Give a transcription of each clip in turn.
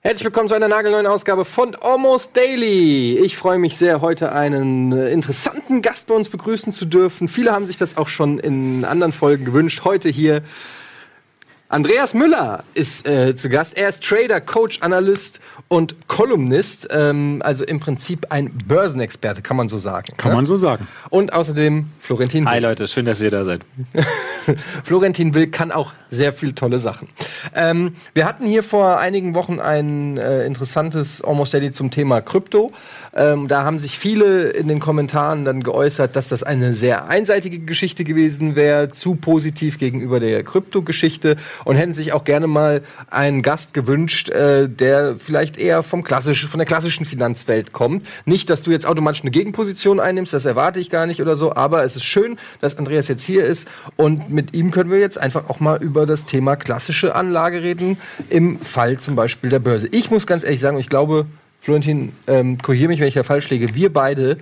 Herzlich willkommen zu einer nagelneuen Ausgabe von Almost Daily. Ich freue mich sehr, heute einen interessanten Gast bei uns begrüßen zu dürfen. Viele haben sich das auch schon in anderen Folgen gewünscht. Heute hier Andreas Müller ist äh, zu Gast. Er ist Trader, Coach, Analyst und Kolumnist. Ähm, also im Prinzip ein Börsenexperte, kann man so sagen. Kann ne? man so sagen. Und außerdem Florentin Will. Hi Leute, schön, dass ihr da seid. Florentin Will kann auch sehr viel tolle Sachen. Ähm, wir hatten hier vor einigen Wochen ein äh, interessantes Almost Daily zum Thema Krypto. Ähm, da haben sich viele in den Kommentaren dann geäußert, dass das eine sehr einseitige Geschichte gewesen wäre, zu positiv gegenüber der Krypto-Geschichte und hätten sich auch gerne mal einen Gast gewünscht, äh, der vielleicht eher vom von der klassischen Finanzwelt kommt. Nicht, dass du jetzt automatisch eine Gegenposition einnimmst, das erwarte ich gar nicht oder so, aber es ist schön, dass Andreas jetzt hier ist und mit ihm können wir jetzt einfach auch mal über das Thema klassische Anlage reden, im Fall zum Beispiel der Börse. Ich muss ganz ehrlich sagen, ich glaube, Florentin, ähm, korrigiere mich, wenn ich ja falsch liege. Wir beide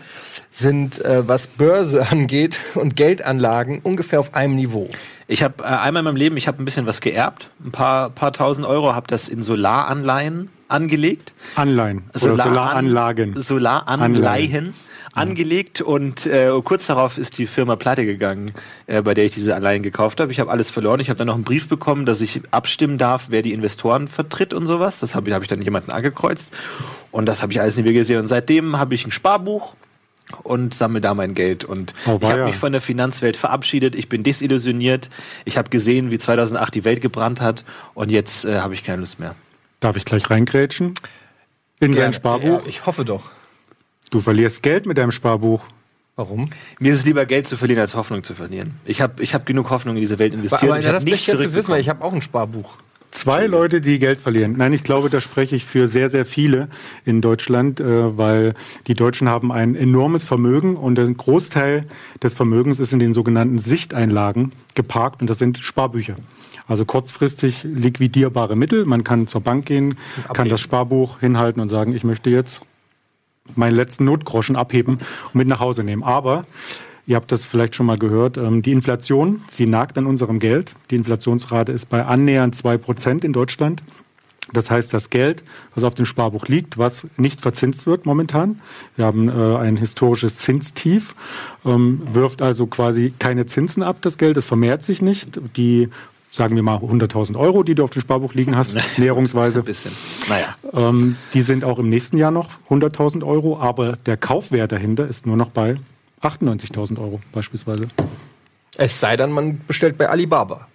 sind, äh, was Börse angeht und Geldanlagen, ungefähr auf einem Niveau. Ich habe äh, einmal in meinem Leben, ich habe ein bisschen was geerbt, ein paar, paar tausend Euro, habe das in Solaranleihen angelegt. Anleihen. Solar Solaranlagen. Solaranleihen angelegt und äh, kurz darauf ist die Firma pleite gegangen, äh, bei der ich diese Anleihen gekauft habe. Ich habe alles verloren. Ich habe dann noch einen Brief bekommen, dass ich abstimmen darf, wer die Investoren vertritt und sowas. Das habe hab ich dann jemanden angekreuzt und das habe ich alles nie mehr gesehen. Und seitdem habe ich ein Sparbuch und sammle da mein Geld. Und oh, ich habe ja. mich von der Finanzwelt verabschiedet. Ich bin desillusioniert. Ich habe gesehen, wie 2008 die Welt gebrannt hat und jetzt äh, habe ich keine Lust mehr. Darf ich gleich reingrätschen? In Gerne. sein Sparbuch? Ja, ich hoffe doch. Du verlierst Geld mit deinem Sparbuch. Warum? Mir ist es lieber Geld zu verlieren, als Hoffnung zu verlieren. Ich habe ich hab genug Hoffnung in diese Welt investiert. Aber ich das nicht jetzt wissen, weil ich habe auch ein Sparbuch. Zwei Leute, die Geld verlieren. Nein, ich glaube, da spreche ich für sehr, sehr viele in Deutschland, äh, weil die Deutschen haben ein enormes Vermögen und ein Großteil des Vermögens ist in den sogenannten Sichteinlagen geparkt und das sind Sparbücher. Also kurzfristig liquidierbare Mittel. Man kann zur Bank gehen, kann das Sparbuch hinhalten und sagen, ich möchte jetzt meinen letzten Notgroschen abheben und mit nach Hause nehmen. Aber Ihr habt das vielleicht schon mal gehört. Ähm, die Inflation, sie nagt an unserem Geld. Die Inflationsrate ist bei annähernd zwei Prozent in Deutschland. Das heißt, das Geld, was auf dem Sparbuch liegt, was nicht verzinst wird momentan, wir haben äh, ein historisches Zinstief, ähm, wirft also quasi keine Zinsen ab, das Geld, es vermehrt sich nicht. Die sagen wir mal 100.000 Euro, die du auf dem Sparbuch liegen hast, näherungsweise. Ein bisschen. Naja. Ähm, die sind auch im nächsten Jahr noch 100.000 Euro, aber der Kaufwert dahinter ist nur noch bei 98.000 Euro beispielsweise. Es sei denn, man bestellt bei Alibaba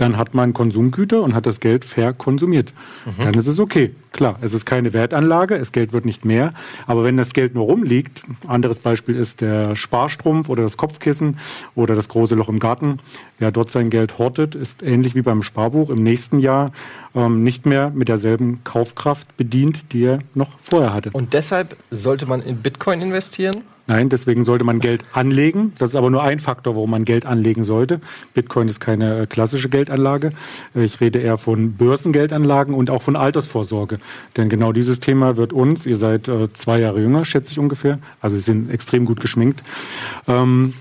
dann hat man Konsumgüter und hat das Geld verkonsumiert. Mhm. Dann ist es okay. Klar, es ist keine Wertanlage, das Geld wird nicht mehr. Aber wenn das Geld nur rumliegt, anderes Beispiel ist der Sparstrumpf oder das Kopfkissen oder das große Loch im Garten, wer dort sein Geld hortet, ist ähnlich wie beim Sparbuch im nächsten Jahr ähm, nicht mehr mit derselben Kaufkraft bedient, die er noch vorher hatte. Und deshalb sollte man in Bitcoin investieren? Nein, deswegen sollte man Geld anlegen. Das ist aber nur ein Faktor, warum man Geld anlegen sollte. Bitcoin ist keine äh, klassische Geldanlage. Äh, ich rede eher von Börsengeldanlagen und auch von Altersvorsorge. Denn genau dieses Thema wird uns, ihr seid äh, zwei Jahre jünger, schätze ich ungefähr, also Sie sind extrem gut geschminkt, ähm,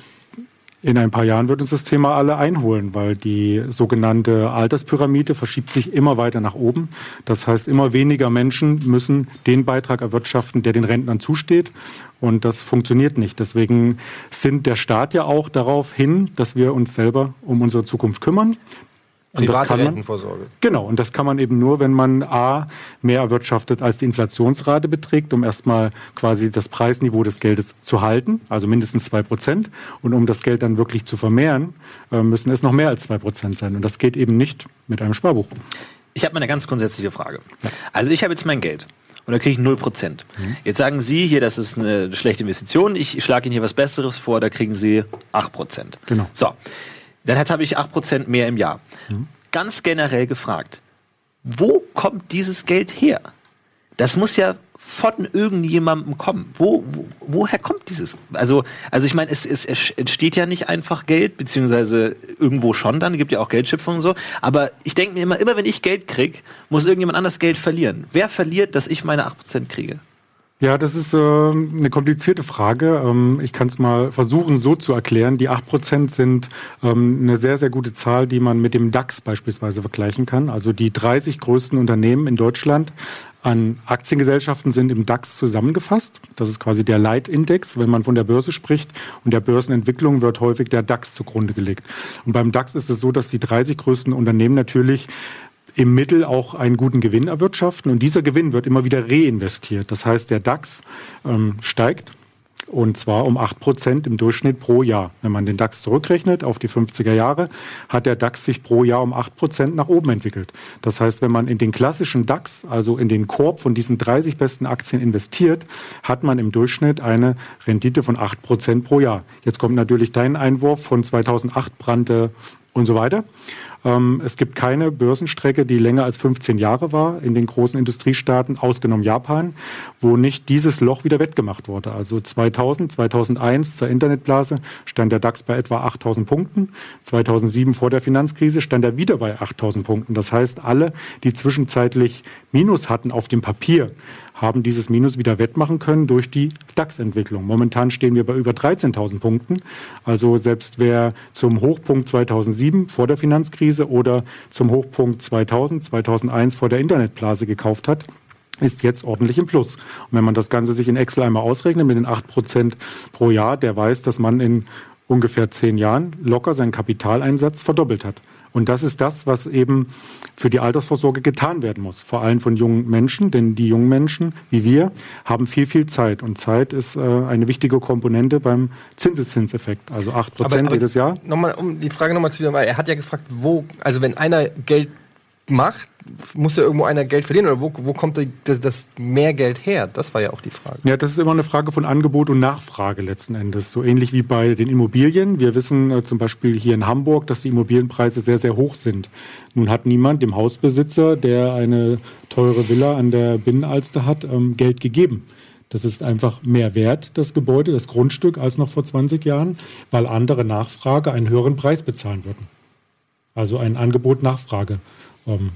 in ein paar Jahren wird uns das Thema alle einholen, weil die sogenannte Alterspyramide verschiebt sich immer weiter nach oben. Das heißt, immer weniger Menschen müssen den Beitrag erwirtschaften, der den Rentnern zusteht. Und das funktioniert nicht. Deswegen sind der Staat ja auch darauf hin, dass wir uns selber um unsere Zukunft kümmern. Private Rentenvorsorge. Genau, und das kann man eben nur, wenn man A, mehr erwirtschaftet, als die Inflationsrate beträgt, um erstmal quasi das Preisniveau des Geldes zu halten, also mindestens zwei Prozent. Und um das Geld dann wirklich zu vermehren, äh, müssen es noch mehr als zwei Prozent sein. Und das geht eben nicht mit einem Sparbuch. Ich habe mal eine ganz grundsätzliche Frage. Also ich habe jetzt mein Geld und da kriege ich 0%. Mhm. Jetzt sagen Sie hier, das ist eine schlechte Investition, ich schlage Ihnen hier was Besseres vor, da kriegen Sie 8%. Genau. So. Dann habe ich 8% mehr im Jahr. Mhm. Ganz generell gefragt, wo kommt dieses Geld her? Das muss ja von irgendjemandem kommen. Wo, wo, woher kommt dieses? Also, also ich meine, es, es entsteht ja nicht einfach Geld, beziehungsweise irgendwo schon dann, gibt ja auch Geldschöpfung und so. Aber ich denke mir immer, immer wenn ich Geld kriege, muss irgendjemand anders Geld verlieren. Wer verliert, dass ich meine 8% kriege? Ja, das ist äh, eine komplizierte Frage. Ähm, ich kann es mal versuchen so zu erklären. Die 8% sind ähm, eine sehr, sehr gute Zahl, die man mit dem DAX beispielsweise vergleichen kann. Also die 30 größten Unternehmen in Deutschland an Aktiengesellschaften sind im DAX zusammengefasst. Das ist quasi der Leitindex, wenn man von der Börse spricht. Und der Börsenentwicklung wird häufig der DAX zugrunde gelegt. Und beim DAX ist es so, dass die 30 größten Unternehmen natürlich im Mittel auch einen guten Gewinn erwirtschaften. Und dieser Gewinn wird immer wieder reinvestiert. Das heißt, der DAX ähm, steigt und zwar um acht Prozent im Durchschnitt pro Jahr. Wenn man den DAX zurückrechnet auf die 50er Jahre, hat der DAX sich pro Jahr um acht Prozent nach oben entwickelt. Das heißt, wenn man in den klassischen DAX, also in den Korb von diesen 30 besten Aktien investiert, hat man im Durchschnitt eine Rendite von acht Prozent pro Jahr. Jetzt kommt natürlich dein Einwurf von 2008 brannte und so weiter. Ähm, es gibt keine Börsenstrecke, die länger als 15 Jahre war in den großen Industriestaaten, ausgenommen Japan, wo nicht dieses Loch wieder wettgemacht wurde. Also 2000, 2001 zur Internetblase stand der DAX bei etwa 8000 Punkten. 2007 vor der Finanzkrise stand er wieder bei 8000 Punkten. Das heißt, alle, die zwischenzeitlich Minus hatten auf dem Papier, haben dieses Minus wieder wettmachen können durch die DAX-Entwicklung. Momentan stehen wir bei über 13.000 Punkten. Also selbst wer zum Hochpunkt 2007 vor der Finanzkrise oder zum Hochpunkt 2000, 2001 vor der Internetblase gekauft hat, ist jetzt ordentlich im Plus. Und wenn man das Ganze sich in Excel einmal ausrechnet mit den 8% pro Jahr, der weiß, dass man in ungefähr zehn Jahren locker seinen Kapitaleinsatz verdoppelt hat. Und das ist das, was eben für die Altersvorsorge getan werden muss. Vor allem von jungen Menschen, denn die jungen Menschen, wie wir, haben viel, viel Zeit. Und Zeit ist äh, eine wichtige Komponente beim Zinseszinseffekt. Also 8 Prozent jedes Jahr. Nochmal, um die Frage nochmal zu wiederholen, er hat ja gefragt, wo, also wenn einer Geld macht, muss ja irgendwo einer Geld verdienen oder wo, wo kommt das, das mehr Geld her? Das war ja auch die Frage. Ja, das ist immer eine Frage von Angebot und Nachfrage letzten Endes. So ähnlich wie bei den Immobilien. Wir wissen äh, zum Beispiel hier in Hamburg, dass die Immobilienpreise sehr, sehr hoch sind. Nun hat niemand dem Hausbesitzer, der eine teure Villa an der Binnenalster hat, ähm, Geld gegeben. Das ist einfach mehr wert, das Gebäude, das Grundstück, als noch vor 20 Jahren, weil andere Nachfrage einen höheren Preis bezahlen würden. Also ein Angebot-Nachfrage ähm,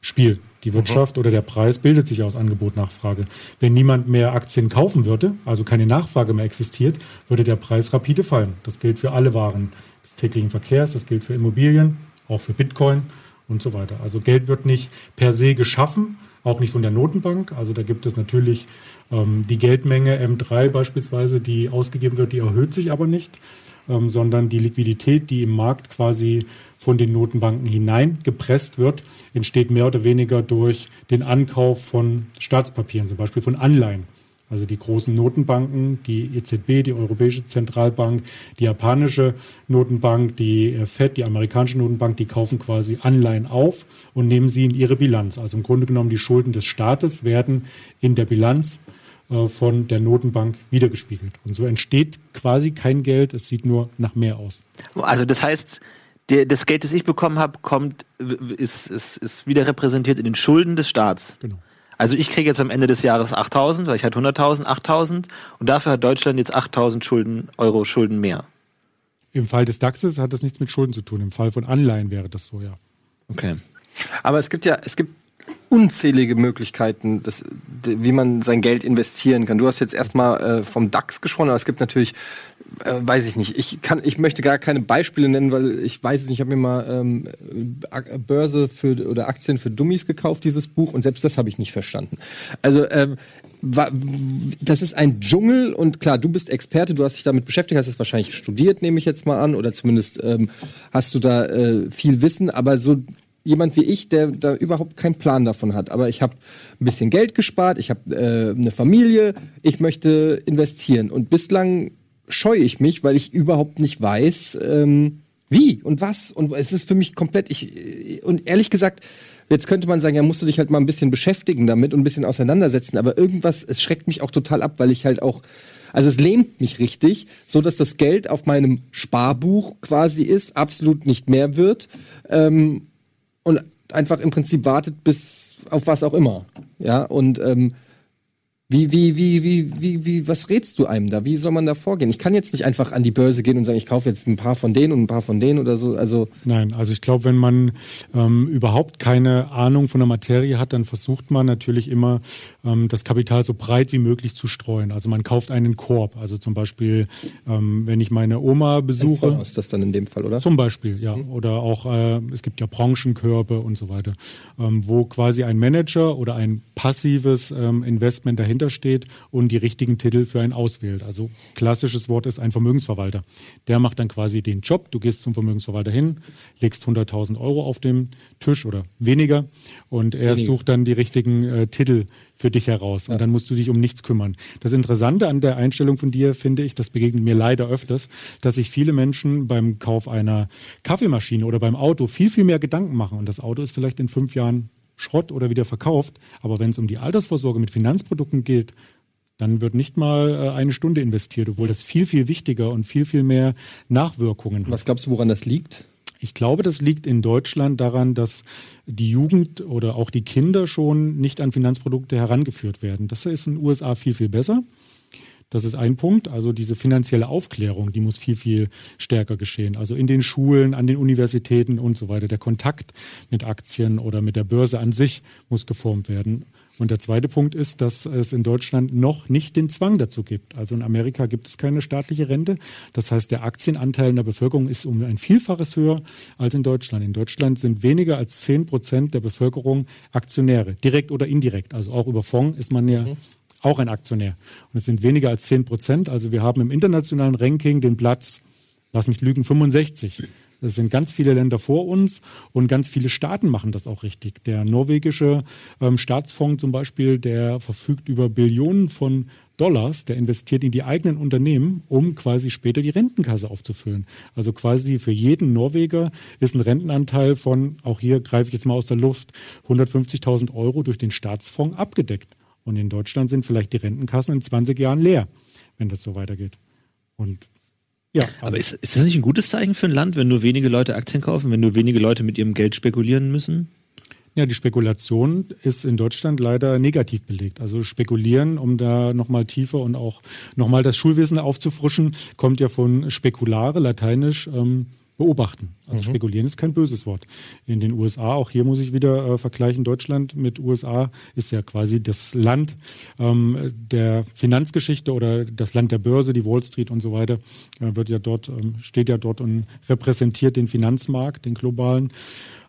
Spiel. Die Wirtschaft mhm. oder der Preis bildet sich aus Angebot-Nachfrage. Wenn niemand mehr Aktien kaufen würde, also keine Nachfrage mehr existiert, würde der Preis rapide fallen. Das gilt für alle Waren des täglichen Verkehrs, das gilt für Immobilien, auch für Bitcoin und so weiter. Also Geld wird nicht per se geschaffen, auch nicht von der Notenbank. Also da gibt es natürlich ähm, die Geldmenge M3 beispielsweise, die ausgegeben wird, die erhöht sich aber nicht, ähm, sondern die Liquidität, die im Markt quasi von den Notenbanken hineingepresst wird, entsteht mehr oder weniger durch den Ankauf von Staatspapieren, zum Beispiel von Anleihen. Also die großen Notenbanken, die EZB, die Europäische Zentralbank, die japanische Notenbank, die äh, FED, die amerikanische Notenbank, die kaufen quasi Anleihen auf und nehmen sie in ihre Bilanz. Also im Grunde genommen die Schulden des Staates werden in der Bilanz äh, von der Notenbank wiedergespiegelt. Und so entsteht quasi kein Geld, es sieht nur nach mehr aus. Also das heißt, der, das Geld, das ich bekommen habe, kommt, ist, ist, ist wieder repräsentiert in den Schulden des Staats. Genau. Also ich kriege jetzt am Ende des Jahres 8.000, weil ich hatte 100.000, 8.000 und dafür hat Deutschland jetzt 8.000 Schulden, Euro Schulden mehr. Im Fall des DAXes hat das nichts mit Schulden zu tun. Im Fall von Anleihen wäre das so, ja. Okay. Aber es gibt ja, es gibt unzählige Möglichkeiten, das, wie man sein Geld investieren kann. Du hast jetzt erstmal äh, vom DAX gesprochen, aber es gibt natürlich, äh, weiß ich nicht, ich kann, ich möchte gar keine Beispiele nennen, weil ich weiß es nicht, ich habe mir mal ähm, Börse für oder Aktien für Dummies gekauft, dieses Buch, und selbst das habe ich nicht verstanden. Also ähm, das ist ein Dschungel und klar, du bist Experte, du hast dich damit beschäftigt, hast es wahrscheinlich studiert, nehme ich jetzt mal an, oder zumindest ähm, hast du da äh, viel Wissen, aber so jemand wie ich, der da überhaupt keinen Plan davon hat. Aber ich habe ein bisschen Geld gespart, ich habe äh, eine Familie, ich möchte investieren. Und bislang scheue ich mich, weil ich überhaupt nicht weiß, ähm, wie und was. Und es ist für mich komplett, ich, und ehrlich gesagt, jetzt könnte man sagen, ja, musst du dich halt mal ein bisschen beschäftigen damit und ein bisschen auseinandersetzen. Aber irgendwas, es schreckt mich auch total ab, weil ich halt auch, also es lähmt mich richtig, so dass das Geld auf meinem Sparbuch quasi ist, absolut nicht mehr wird. Ähm, und einfach im Prinzip wartet bis auf was auch immer. Ja, und ähm, Wie, wie, wie, wie, wie, wie, was rätst du einem da? Wie soll man da vorgehen? Ich kann jetzt nicht einfach an die Börse gehen und sagen, ich kaufe jetzt ein paar von denen und ein paar von denen oder so. Also Nein, also ich glaube, wenn man ähm, überhaupt keine Ahnung von der Materie hat, dann versucht man natürlich immer, ähm, das Kapital so breit wie möglich zu streuen. Also man kauft einen Korb. Also zum Beispiel, ähm, wenn ich meine Oma besuche. Ist das dann in dem Fall, oder? Zum Beispiel, ja. Mhm. Oder auch, äh, es gibt ja Branchenkörbe und so weiter, ähm, wo quasi ein Manager oder ein passives ähm, Investment dahinter dahinter steht und die richtigen Titel für einen auswählt. Also klassisches Wort ist ein Vermögensverwalter. Der macht dann quasi den Job. Du gehst zum Vermögensverwalter hin, legst 100.000 Euro auf den Tisch oder weniger und er weniger. sucht dann die richtigen äh, Titel für dich heraus. Und ja. dann musst du dich um nichts kümmern. Das Interessante an der Einstellung von dir finde ich, das begegnet mir leider öfters, dass sich viele Menschen beim Kauf einer Kaffeemaschine oder beim Auto viel, viel mehr Gedanken machen. Und das Auto ist vielleicht in fünf Jahren Schrott oder wieder verkauft. Aber wenn es um die Altersvorsorge mit Finanzprodukten geht, dann wird nicht mal äh, eine Stunde investiert, obwohl das viel, viel wichtiger und viel, viel mehr Nachwirkungen hat. Was glaubst du, woran das liegt? Ich glaube, das liegt in Deutschland daran, dass die Jugend oder auch die Kinder schon nicht an Finanzprodukte herangeführt werden. Das ist in den USA viel, viel besser. Das ist ein Punkt. Also diese finanzielle Aufklärung, die muss viel, viel stärker geschehen. Also in den Schulen, an den Universitäten und so weiter. Der Kontakt mit Aktien oder mit der Börse an sich muss geformt werden. Und der zweite Punkt ist, dass es in Deutschland noch nicht den Zwang dazu gibt. Also in Amerika gibt es keine staatliche Rente. Das heißt, der Aktienanteil in der Bevölkerung ist um ein Vielfaches höher als in Deutschland. In Deutschland sind weniger als zehn Prozent der Bevölkerung Aktionäre, direkt oder indirekt. Also auch über Fonds ist man ja mhm auch ein Aktionär. Und es sind weniger als 10 Prozent. Also wir haben im internationalen Ranking den Platz, lass mich lügen, 65. Das sind ganz viele Länder vor uns und ganz viele Staaten machen das auch richtig. Der norwegische ähm, Staatsfonds zum Beispiel, der verfügt über Billionen von Dollars, der investiert in die eigenen Unternehmen, um quasi später die Rentenkasse aufzufüllen. Also quasi für jeden Norweger ist ein Rentenanteil von, auch hier greife ich jetzt mal aus der Luft, 150.000 Euro durch den Staatsfonds abgedeckt. Und in Deutschland sind vielleicht die Rentenkassen in 20 Jahren leer, wenn das so weitergeht. Und ja. Also Aber ist, ist das nicht ein gutes Zeichen für ein Land, wenn nur wenige Leute Aktien kaufen, wenn nur wenige Leute mit ihrem Geld spekulieren müssen? Ja, die Spekulation ist in Deutschland leider negativ belegt. Also spekulieren, um da nochmal tiefer und auch nochmal das Schulwesen aufzufrischen, kommt ja von spekulare, lateinisch ähm, beobachten. Also mhm. spekulieren ist kein böses Wort. In den USA, auch hier muss ich wieder äh, vergleichen, Deutschland mit USA ist ja quasi das Land ähm, der Finanzgeschichte oder das Land der Börse, die Wall Street und so weiter, äh, wird ja dort, ähm, steht ja dort und repräsentiert den Finanzmarkt, den globalen.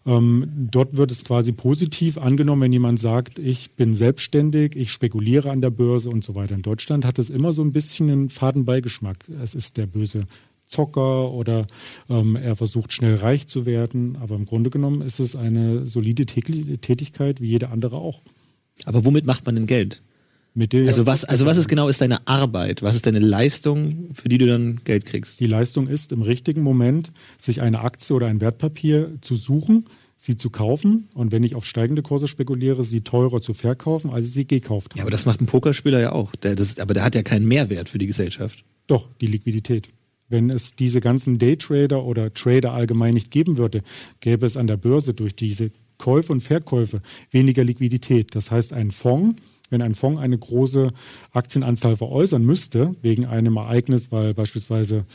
Ähm, dort wird es quasi positiv angenommen, wenn jemand sagt, ich bin selbstständig, ich spekuliere an der Börse und so weiter. In Deutschland hat es immer so ein bisschen einen Fadenbeigeschmack. Es ist der böse Zocker oder ähm, er versucht schnell reich zu werden. Aber im Grunde genommen ist es eine solide Tätigkeit wie jede andere auch. Aber womit macht man denn Geld? also was, also was ist genau ist deine Arbeit? Was ist deine Leistung, für die du dann Geld kriegst? Die Leistung ist im richtigen Moment, sich eine Aktie oder ein Wertpapier zu suchen, sie zu kaufen und wenn ich auf steigende Kurse spekuliere, sie teurer zu verkaufen, als ich sie gekauft habe. Ja, aber das macht ein Pokerspieler ja auch. Der, das, aber der hat ja keinen Mehrwert für die Gesellschaft. Doch, die Liquidität. Wenn es diese ganzen Daytrader oder Trader allgemein nicht geben würde, gäbe es an der Börse durch diese Käufe und Verkäufe weniger Liquidität. Das heißt, ein Fonds, wenn ein Fonds eine große Aktienanzahl veräußern müsste, wegen einem Ereignis, weil beispielsweise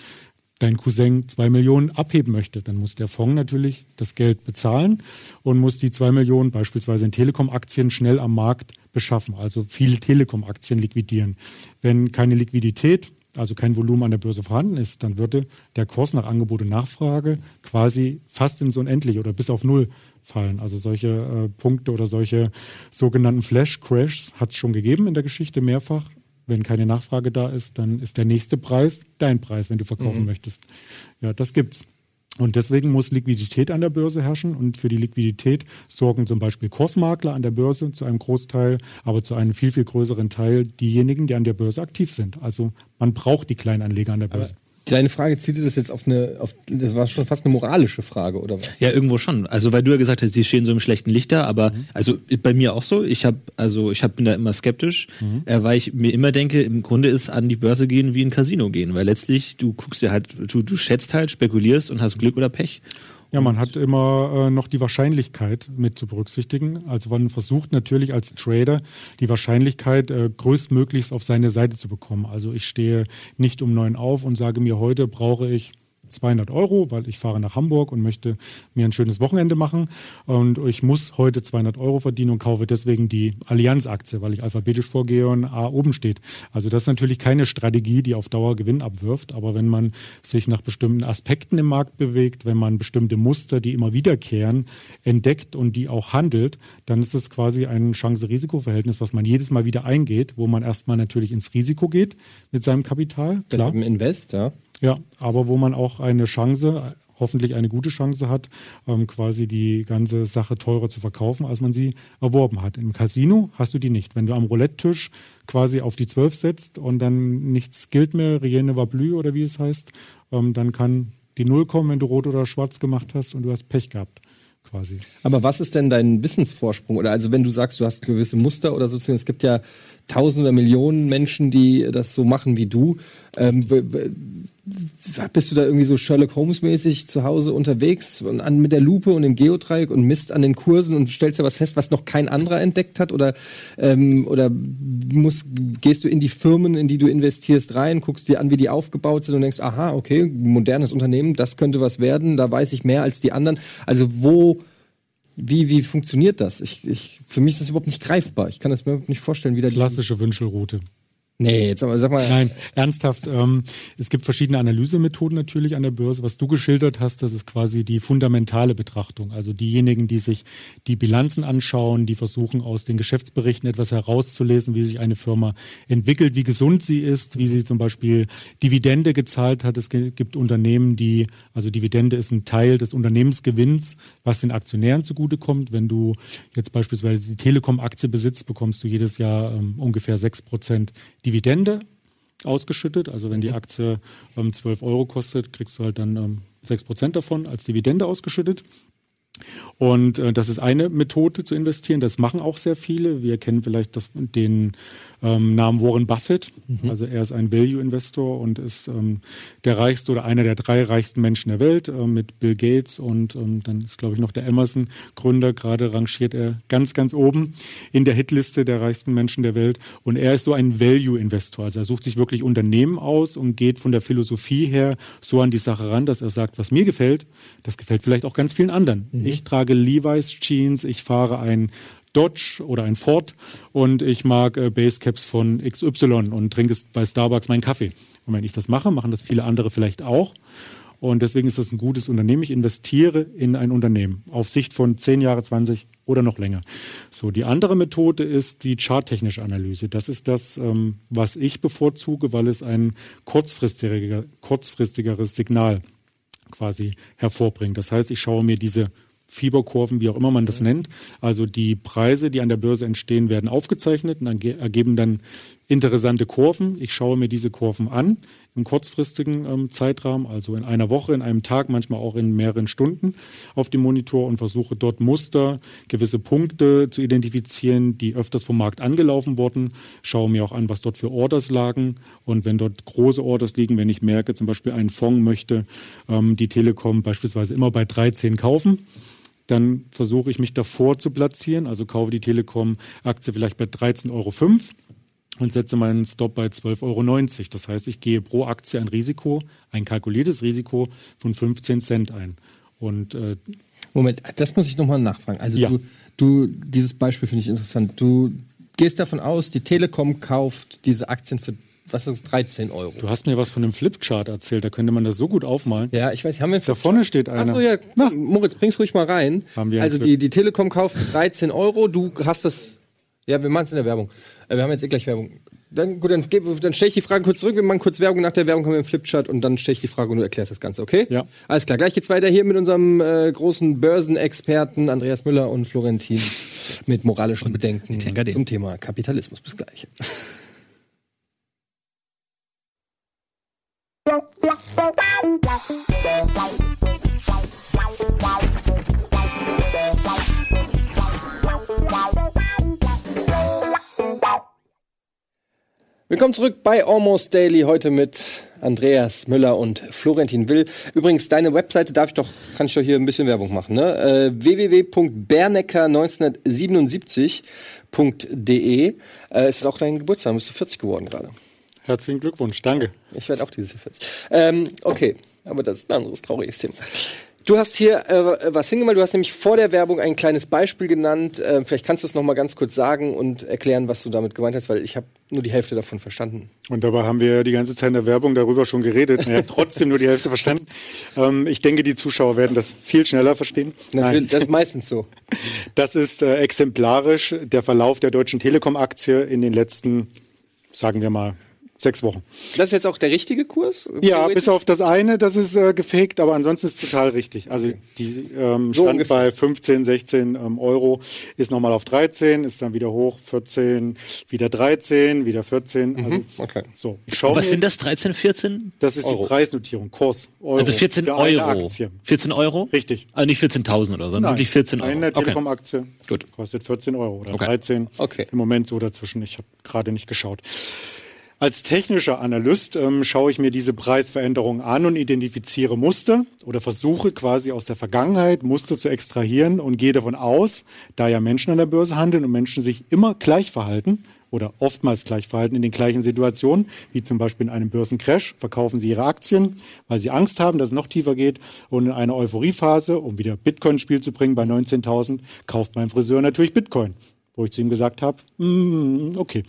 dein Cousin zwei Millionen abheben möchte, dann muss der Fonds natürlich das Geld bezahlen und muss die zwei Millionen beispielsweise in Telekom-Aktien schnell am Markt beschaffen, also viele Telekom-Aktien liquidieren. Wenn keine Liquidität also kein Volumen an der Börse vorhanden ist, dann würde der Kurs nach Angebot und Nachfrage quasi fast ins Unendliche oder bis auf Null fallen. Also solche äh, Punkte oder solche sogenannten Flash-Crashs hat es schon gegeben in der Geschichte mehrfach. Wenn keine Nachfrage da ist, dann ist der nächste Preis dein Preis, wenn du verkaufen mhm. möchtest. Ja, das gibt's. Und deswegen muss Liquidität an der Börse herrschen. Und für die Liquidität sorgen zum Beispiel Kursmakler an der Börse zu einem Großteil, aber zu einem viel, viel größeren Teil diejenigen, die an der Börse aktiv sind. Also man braucht die Kleinanleger an der Börse. Aber Deine Frage zielte das jetzt auf eine, auf, das war schon fast eine moralische Frage, oder was? Ja, irgendwo schon. Also, weil du ja gesagt hast, sie stehen so im schlechten Licht da, aber mhm. also bei mir auch so. Ich habe, also ich hab, bin da immer skeptisch, mhm. äh, weil ich mir immer denke, im Grunde ist an die Börse gehen wie ein Casino gehen, weil letztlich du guckst dir halt, du, du schätzt halt, spekulierst und hast Glück oder Pech. Ja, man hat immer äh, noch die Wahrscheinlichkeit mit zu berücksichtigen. Also man versucht natürlich als Trader die Wahrscheinlichkeit äh, größtmöglichst auf seine Seite zu bekommen. Also ich stehe nicht um neun auf und sage mir, heute brauche ich 200 Euro, weil ich fahre nach Hamburg und möchte mir ein schönes Wochenende machen. Und ich muss heute 200 Euro verdienen und kaufe deswegen die Allianz-Aktie, weil ich alphabetisch vorgehe und A oben steht. Also das ist natürlich keine Strategie, die auf Dauer Gewinn abwirft. Aber wenn man sich nach bestimmten Aspekten im Markt bewegt, wenn man bestimmte Muster, die immer wiederkehren, entdeckt und die auch handelt, dann ist es quasi ein Chance-Risiko-Verhältnis, was man jedes Mal wieder eingeht, wo man erstmal natürlich ins Risiko geht mit seinem Kapital. Klar. Das ist im Invest, ja. Ja, aber wo man auch eine Chance, hoffentlich eine gute Chance hat, ähm, quasi die ganze Sache teurer zu verkaufen, als man sie erworben hat. Im Casino hast du die nicht. Wenn du am Roulette-Tisch quasi auf die 12 setzt und dann nichts gilt mehr, Rienne war blü oder wie es heißt, ähm, dann kann die Null kommen, wenn du rot oder schwarz gemacht hast und du hast Pech gehabt. Quasi. Aber was ist denn dein Wissensvorsprung? Oder also wenn du sagst, du hast gewisse Muster oder so, es gibt ja tausende Millionen Menschen, die das so machen wie du. Ähm, bist du da irgendwie so Sherlock Holmes-mäßig zu Hause unterwegs und an, mit der Lupe und dem Geodreieck und misst an den Kursen und stellst da was fest, was noch kein anderer entdeckt hat? Oder, ähm, oder musst, gehst du in die Firmen, in die du investierst, rein, guckst dir an, wie die aufgebaut sind und denkst, aha, okay, modernes Unternehmen, das könnte was werden, da weiß ich mehr als die anderen. Also wo wie, wie funktioniert das? Ich, ich, für mich ist das überhaupt nicht greifbar. Ich kann das mir überhaupt nicht vorstellen, wie da Klassische Wünschelroute. Nee, jetzt aber sag mal. Nein, ernsthaft. Ähm, es gibt verschiedene Analysemethoden natürlich an der Börse. Was du geschildert hast, das ist quasi die fundamentale Betrachtung. Also diejenigen, die sich die Bilanzen anschauen, die versuchen aus den Geschäftsberichten etwas herauszulesen, wie sich eine Firma entwickelt, wie gesund sie ist, wie sie zum Beispiel Dividende gezahlt hat. Es gibt Unternehmen, die, also Dividende ist ein Teil des Unternehmensgewinns, was den Aktionären zugutekommt. Wenn du jetzt beispielsweise die Telekom-Aktie besitzt, bekommst du jedes Jahr ähm, ungefähr sechs Prozent Dividende ausgeschüttet. Also wenn die mhm. Aktie ähm, 12 Euro kostet, kriegst du halt dann ähm, 6 Prozent davon als Dividende ausgeschüttet. Und äh, das ist eine Methode zu investieren. Das machen auch sehr viele. Wir kennen vielleicht das, den ähm, Namen Warren Buffett. Mhm. Also er ist ein Value-Investor und ist ähm, der reichste oder einer der drei reichsten Menschen der Welt äh, mit Bill Gates und ähm, dann ist, glaube ich, noch der Emerson-Gründer. Gerade rangiert er ganz, ganz oben in der Hitliste der reichsten Menschen der Welt. Und er ist so ein Value-Investor. Also er sucht sich wirklich Unternehmen aus und geht von der Philosophie her so an die Sache ran, dass er sagt, was mir gefällt, das gefällt vielleicht auch ganz vielen anderen. Mhm. Ich trage Levi's Jeans, ich fahre ein Dodge oder ein Ford und ich mag äh, Basecaps von XY und trinke bei Starbucks meinen Kaffee. Und wenn ich das mache, machen das viele andere vielleicht auch. Und deswegen ist das ein gutes Unternehmen. Ich investiere in ein Unternehmen auf Sicht von 10 Jahre, 20 oder noch länger. So, die andere Methode ist die charttechnische Analyse. Das ist das, ähm, was ich bevorzuge, weil es ein kurzfristiger, kurzfristigeres Signal quasi hervorbringt. Das heißt, ich schaue mir diese Fieberkurven, wie auch immer man das nennt. Also die Preise, die an der Börse entstehen, werden aufgezeichnet und dann ergeben dann interessante Kurven. Ich schaue mir diese Kurven an im kurzfristigen ähm, Zeitrahmen, also in einer Woche, in einem Tag, manchmal auch in mehreren Stunden auf dem Monitor und versuche dort Muster, gewisse Punkte zu identifizieren, die öfters vom Markt angelaufen wurden. Schaue mir auch an, was dort für Orders lagen und wenn dort große Orders liegen, wenn ich merke, zum Beispiel ein Fonds möchte ähm, die Telekom beispielsweise immer bei 13 kaufen, dann versuche ich mich davor zu platzieren, also kaufe die Telekom-Aktie vielleicht bei 13,05 Euro und setze meinen Stop bei 12,90 Euro. Das heißt, ich gehe pro Aktie ein Risiko, ein kalkuliertes Risiko von 15 Cent ein. Und äh, Moment, das muss ich nochmal nachfragen. Also ja. du, du, dieses Beispiel finde ich interessant. Du gehst davon aus, die Telekom kauft diese Aktien für was ist 13 Euro. Du hast mir was von einem Flipchart erzählt, da könnte man das so gut aufmalen. Ja, ich weiß, haben wir Da vorne steht einer. Achso, ja, Na. Moritz, bring's ruhig mal rein. Haben wir also die, die Telekom kauft 13 Euro, du hast das, ja, wir machen es in der Werbung. Äh, wir haben jetzt eh gleich Werbung. Dann, gut, dann, dann stelle ich die Frage kurz zurück. Wir machen kurz Werbung. Nach der Werbung kommen wir im Flipchart und dann stelle ich die Frage und du erklärst das Ganze, okay? Ja. Alles klar. Gleich geht's weiter hier mit unserem äh, großen Börsenexperten Andreas Müller und Florentin mit moralischen Bedenken zum Thema Kapitalismus. Bis gleich. Willkommen zurück bei Almost Daily. Heute mit Andreas Müller und Florentin Will. Übrigens, deine Webseite darf ich doch, kann ich doch hier ein bisschen Werbung machen, ne? Äh, www.bernecker1977.de. Äh, es ist auch dein Geburtstag, bist du 40 geworden gerade. Herzlichen Glückwunsch, danke. Ich werde auch dieses Jahr 40. Ähm, okay, aber das ist ein anderes trauriges Thema. Du hast hier äh, was hingemalt. Du hast nämlich vor der Werbung ein kleines Beispiel genannt. Äh, vielleicht kannst du es noch mal ganz kurz sagen und erklären, was du damit gemeint hast, weil ich habe nur die Hälfte davon verstanden. Und dabei haben wir die ganze Zeit in der Werbung darüber schon geredet. Er hat trotzdem nur die Hälfte verstanden. Ähm, ich denke, die Zuschauer werden das viel schneller verstehen. Natürlich, Nein. das ist meistens so. Das ist äh, exemplarisch der Verlauf der Deutschen Telekom-Aktie in den letzten, sagen wir mal, sechs Wochen. Das ist jetzt auch der richtige Kurs? Ja, bis auf das eine, das ist äh, gefaked, aber ansonsten ist es total richtig. Also die ähm, so stand ungefähr. bei 15, 16 ähm, Euro, ist nochmal auf 13, ist dann wieder hoch, 14, wieder 13, wieder 14. Mhm, also, okay. So. Was sind das, 13, 14? Das ist Euro. die Preisnotierung, Kurs. Euro also 14 Euro. 14 Euro? Richtig. Also nicht 14.000 oder so, sondern wirklich 14 Euro. Eine Telekom-Aktie okay. kostet 14 Euro oder okay. 13. Okay. Im Moment so dazwischen. Ich habe gerade nicht geschaut. Als technischer Analyst ähm, schaue ich mir diese Preisveränderungen an und identifiziere Muster oder versuche quasi aus der Vergangenheit Muster zu extrahieren und gehe davon aus, da ja Menschen an der Börse handeln und Menschen sich immer gleich verhalten oder oftmals gleich verhalten in den gleichen Situationen, wie zum Beispiel in einem Börsencrash, verkaufen sie ihre Aktien, weil sie Angst haben, dass es noch tiefer geht und in einer Euphoriephase, um wieder Bitcoin ins Spiel zu bringen bei 19.000, kauft mein Friseur natürlich Bitcoin, wo ich zu ihm gesagt habe, mm, okay.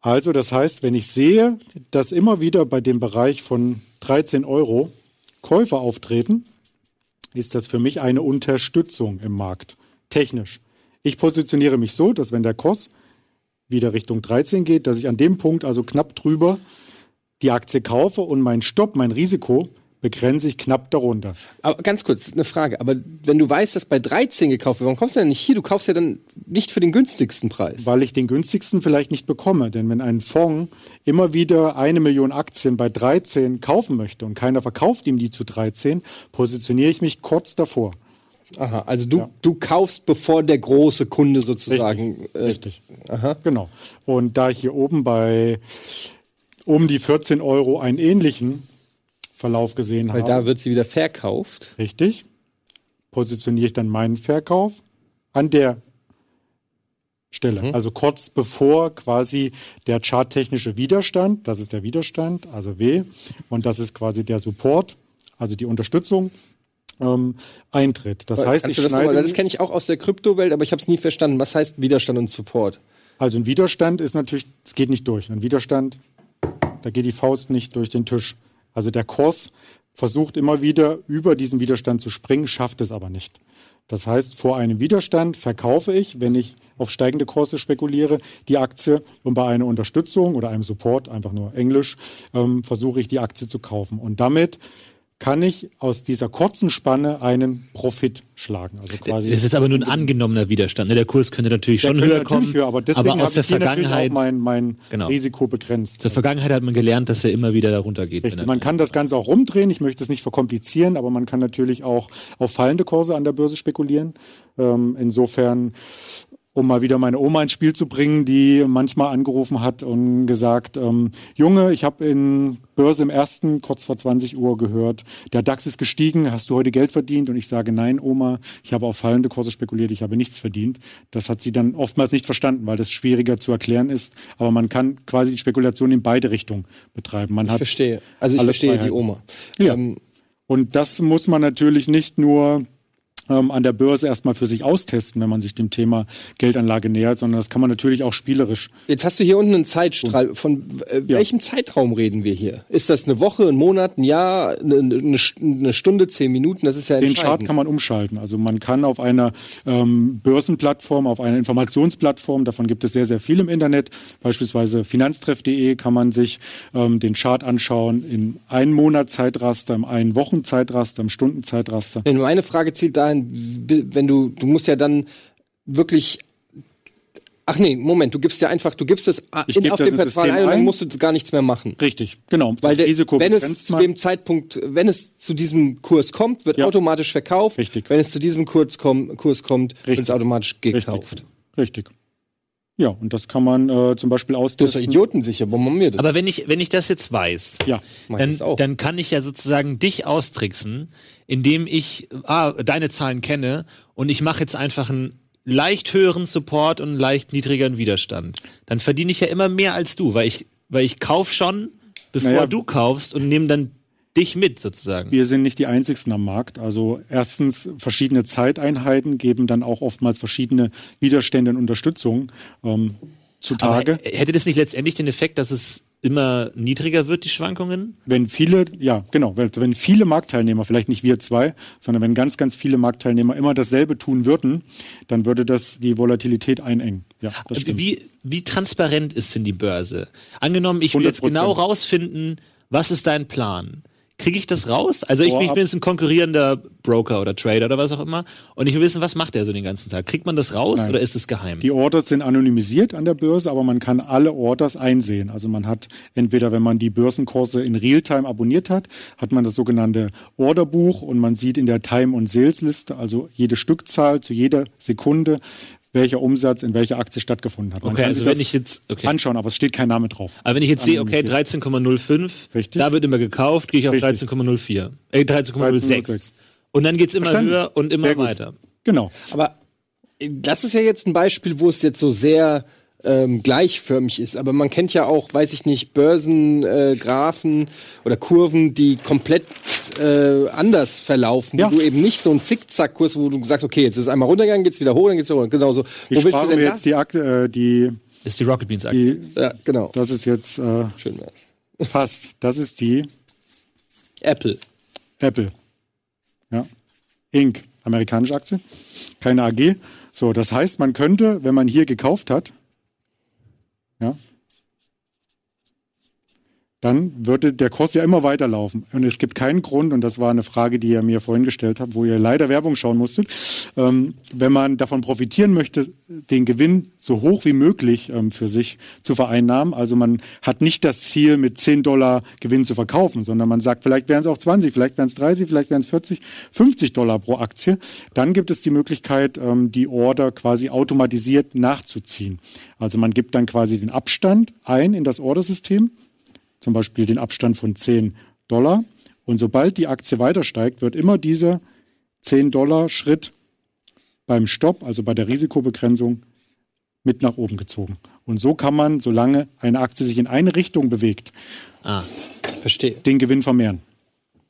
Also das heißt, wenn ich sehe, dass immer wieder bei dem Bereich von 13 Euro Käufer auftreten, ist das für mich eine Unterstützung im Markt, technisch. Ich positioniere mich so, dass wenn der Kurs wieder Richtung 13 geht, dass ich an dem Punkt, also knapp drüber, die Aktie kaufe und mein Stopp, mein Risiko begrenze ich knapp darunter. Aber ganz kurz, eine Frage. Aber wenn du weißt, dass bei 13 gekauft wird, warum kommst du denn nicht hier? Du kaufst ja dann nicht für den günstigsten Preis. Weil ich den günstigsten vielleicht nicht bekomme. Denn wenn ein Fonds immer wieder eine Million Aktien bei 13 kaufen möchte und keiner verkauft ihm die zu 13, positioniere ich mich kurz davor. Aha, also du, ja. du kaufst, bevor der große Kunde sozusagen. Richtig. Äh, Richtig. Aha. Genau. Und da ich hier oben bei um die 14 Euro einen ähnlichen Verlauf gesehen Weil habe. Weil da wird sie wieder verkauft. Richtig. Positioniere ich dann meinen Verkauf an der Stelle. Mhm. Also kurz bevor quasi der charttechnische Widerstand, das ist der Widerstand, also W, und das ist quasi der Support, also die Unterstützung, ähm, eintritt. Das heißt, ich das, das kenne ich auch aus der Kryptowelt, aber ich habe es nie verstanden. Was heißt Widerstand und Support? Also ein Widerstand ist natürlich, es geht nicht durch. Ein Widerstand, da geht die Faust nicht durch den Tisch. Also der Kurs versucht immer wieder über diesen Widerstand zu springen, schafft es aber nicht. Das heißt, vor einem Widerstand verkaufe ich, wenn ich auf steigende Kurse spekuliere, die Aktie und bei einer Unterstützung oder einem Support, einfach nur Englisch, ähm, versuche ich die Aktie zu kaufen. Und damit kann ich aus dieser kurzen Spanne einen Profit schlagen. Also quasi das ist aber nur ein angenommener Widerstand. Ne? Der Kurs könnte natürlich schon höher kommen, höher, aber, deswegen aber aus der Vergangenheit mein, mein genau. Risiko begrenzt. Zur Vergangenheit hat man gelernt, dass er immer wieder darunter geht. Richtig. Man kann das Ganze auch rumdrehen. Ich möchte es nicht verkomplizieren, aber man kann natürlich auch auf fallende Kurse an der Börse spekulieren. Ähm, insofern um mal wieder meine Oma ins Spiel zu bringen, die manchmal angerufen hat und gesagt, ähm, Junge, ich habe in Börse im ersten kurz vor 20 Uhr gehört, der DAX ist gestiegen, hast du heute Geld verdient? Und ich sage, nein, Oma, ich habe auf fallende Kurse spekuliert, ich habe nichts verdient. Das hat sie dann oftmals nicht verstanden, weil das schwieriger zu erklären ist. Aber man kann quasi die Spekulation in beide Richtungen betreiben. Man ich verstehe. Also ich verstehe die Oma. Ja. Ähm, und das muss man natürlich nicht nur ähm, an der Börse erstmal für sich austesten, wenn man sich dem Thema Geldanlage nähert, sondern das kann man natürlich auch spielerisch. Jetzt hast du hier unten einen Zeitstrahl. Von äh, ja. welchem Zeitraum reden wir hier? Ist das eine Woche, ein Monat, ein Jahr, eine, eine, Stunde, zehn Minuten? Das ist ja Den Chart kann man umschalten. Also man kann auf einer ähm, Börsenplattform, auf einer Informationsplattform, davon gibt es sehr, sehr viel im Internet, beispielsweise finanztreff.de kann man sich ähm, den Chart anschauen in einem Monat Zeitraster, im einen Wochen Zeitraster, im Stundenzeitraster. Meine Frage zielt dahin, wenn du, du musst ja dann wirklich Ach nee, Moment, du gibst ja einfach, du gibst es in, auf dem Portal ein und dann musst du gar nichts mehr machen. Richtig, genau. Weil der, wenn es zu dem Zeitpunkt, wenn es zu diesem Kurs kommt, wird ja. automatisch verkauft. Richtig. Wenn es zu diesem Kurs, komm, Kurs kommt, wird es automatisch gekauft. Richtig. Richtig. Ja, und das kann man äh, zum Beispiel austesten. Das ist ja idiotensicher, bombardiert. Aber wenn ich, wenn ich das jetzt weiß, ja, dann, dann kann ich ja sozusagen dich austricksen, indem ich ah, deine Zahlen kenne und ich mache jetzt einfach einen leicht höheren Support und einen leicht niedrigeren Widerstand. Dann verdiene ich ja immer mehr als du, weil ich, weil ich kauf schon, bevor naja, du kaufst und nehme dann dich mit sozusagen. Wir sind nicht die einzigsten am Markt. Also erstens, verschiedene Zeiteinheiten geben dann auch oftmals verschiedene Widerstände und Unterstützung ähm, zutage. Aber hätte das nicht letztendlich den Effekt, dass es immer niedriger wird, die Schwankungen? Wenn viele, ja, genau, wenn, wenn viele Marktteilnehmer, vielleicht nicht wir zwei, sondern wenn ganz, ganz viele Marktteilnehmer immer dasselbe tun würden, dann würde das die Volatilität einengen. Ja, das stimmt. Wie, wie transparent ist denn die Börse? Angenommen, ich will 100%. jetzt genau rausfinden, was ist dein Plan? Kriege ich das raus? Also ich, ich bin jetzt ein konkurrierender Broker oder Trader oder was auch immer und ich will wissen, was macht er so den ganzen Tag? Kriegt man das raus Nein. oder ist es geheim? Die Orders sind anonymisiert an der Börse, aber man kann alle Orders einsehen. Also man hat entweder, wenn man die Börsenkurse in Realtime abonniert hat, hat man das sogenannte Orderbuch und man sieht in der Time- und Sales-Liste, also jede Stückzahl zu jeder Sekunde, welcher Umsatz in welcher Aktie stattgefunden hat. Man okay, also wenn ich jetzt okay. anschauen, aber es steht kein Name drauf. Aber wenn ich jetzt sehe, okay, 13,05, da wird immer gekauft, gehe ich auf 13,04, äh 13,06. Und dann geht's immer Verstanden. höher und immer weiter. Genau. Aber das ist ja jetzt ein Beispiel, wo es jetzt so sehr ähm, gleichförmig ist. Aber man kennt ja auch, weiß ich nicht, Börsengrafen äh, oder Kurven, die komplett äh, anders verlaufen, ja. wo du eben nicht so einen Zickzackkurs, wo du sagst, okay, jetzt ist es einmal runtergegangen, geht's wieder hoch, dann geht's wieder runter. Genau so. Wo willst du denn jetzt die, Ak äh, die ist die Rocket Beans Aktie. ja, genau. Das ist jetzt äh, Schön fast. Das ist die Apple. Apple. Ja. Inc. Amerikanische Aktie. Keine AG. So, das heißt, man könnte, wenn man hier gekauft hat, ja, dann würde der Kurs ja immer weiterlaufen. Und es gibt keinen Grund, und das war eine Frage, die ihr mir vorhin gestellt habt, wo ihr leider Werbung schauen musstet, ähm, wenn man davon profitieren möchte, den Gewinn so hoch wie möglich ähm, für sich zu vereinnahmen. Also man hat nicht das Ziel, mit 10 Dollar Gewinn zu verkaufen, sondern man sagt, vielleicht wären es auch 20, vielleicht wären es 30, vielleicht wären es 40, 50 Dollar pro Aktie. Dann gibt es die Möglichkeit, ähm, die Order quasi automatisiert nachzuziehen. Also man gibt dann quasi den Abstand ein in das Ordersystem zum Beispiel den Abstand von 10 Dollar. Und sobald die Aktie weiter steigt, wird immer dieser 10 Dollar Schritt beim Stopp, also bei der Risikobegrenzung, mit nach oben gezogen. Und so kann man, solange eine Aktie sich in eine Richtung bewegt, ah, den Gewinn vermehren.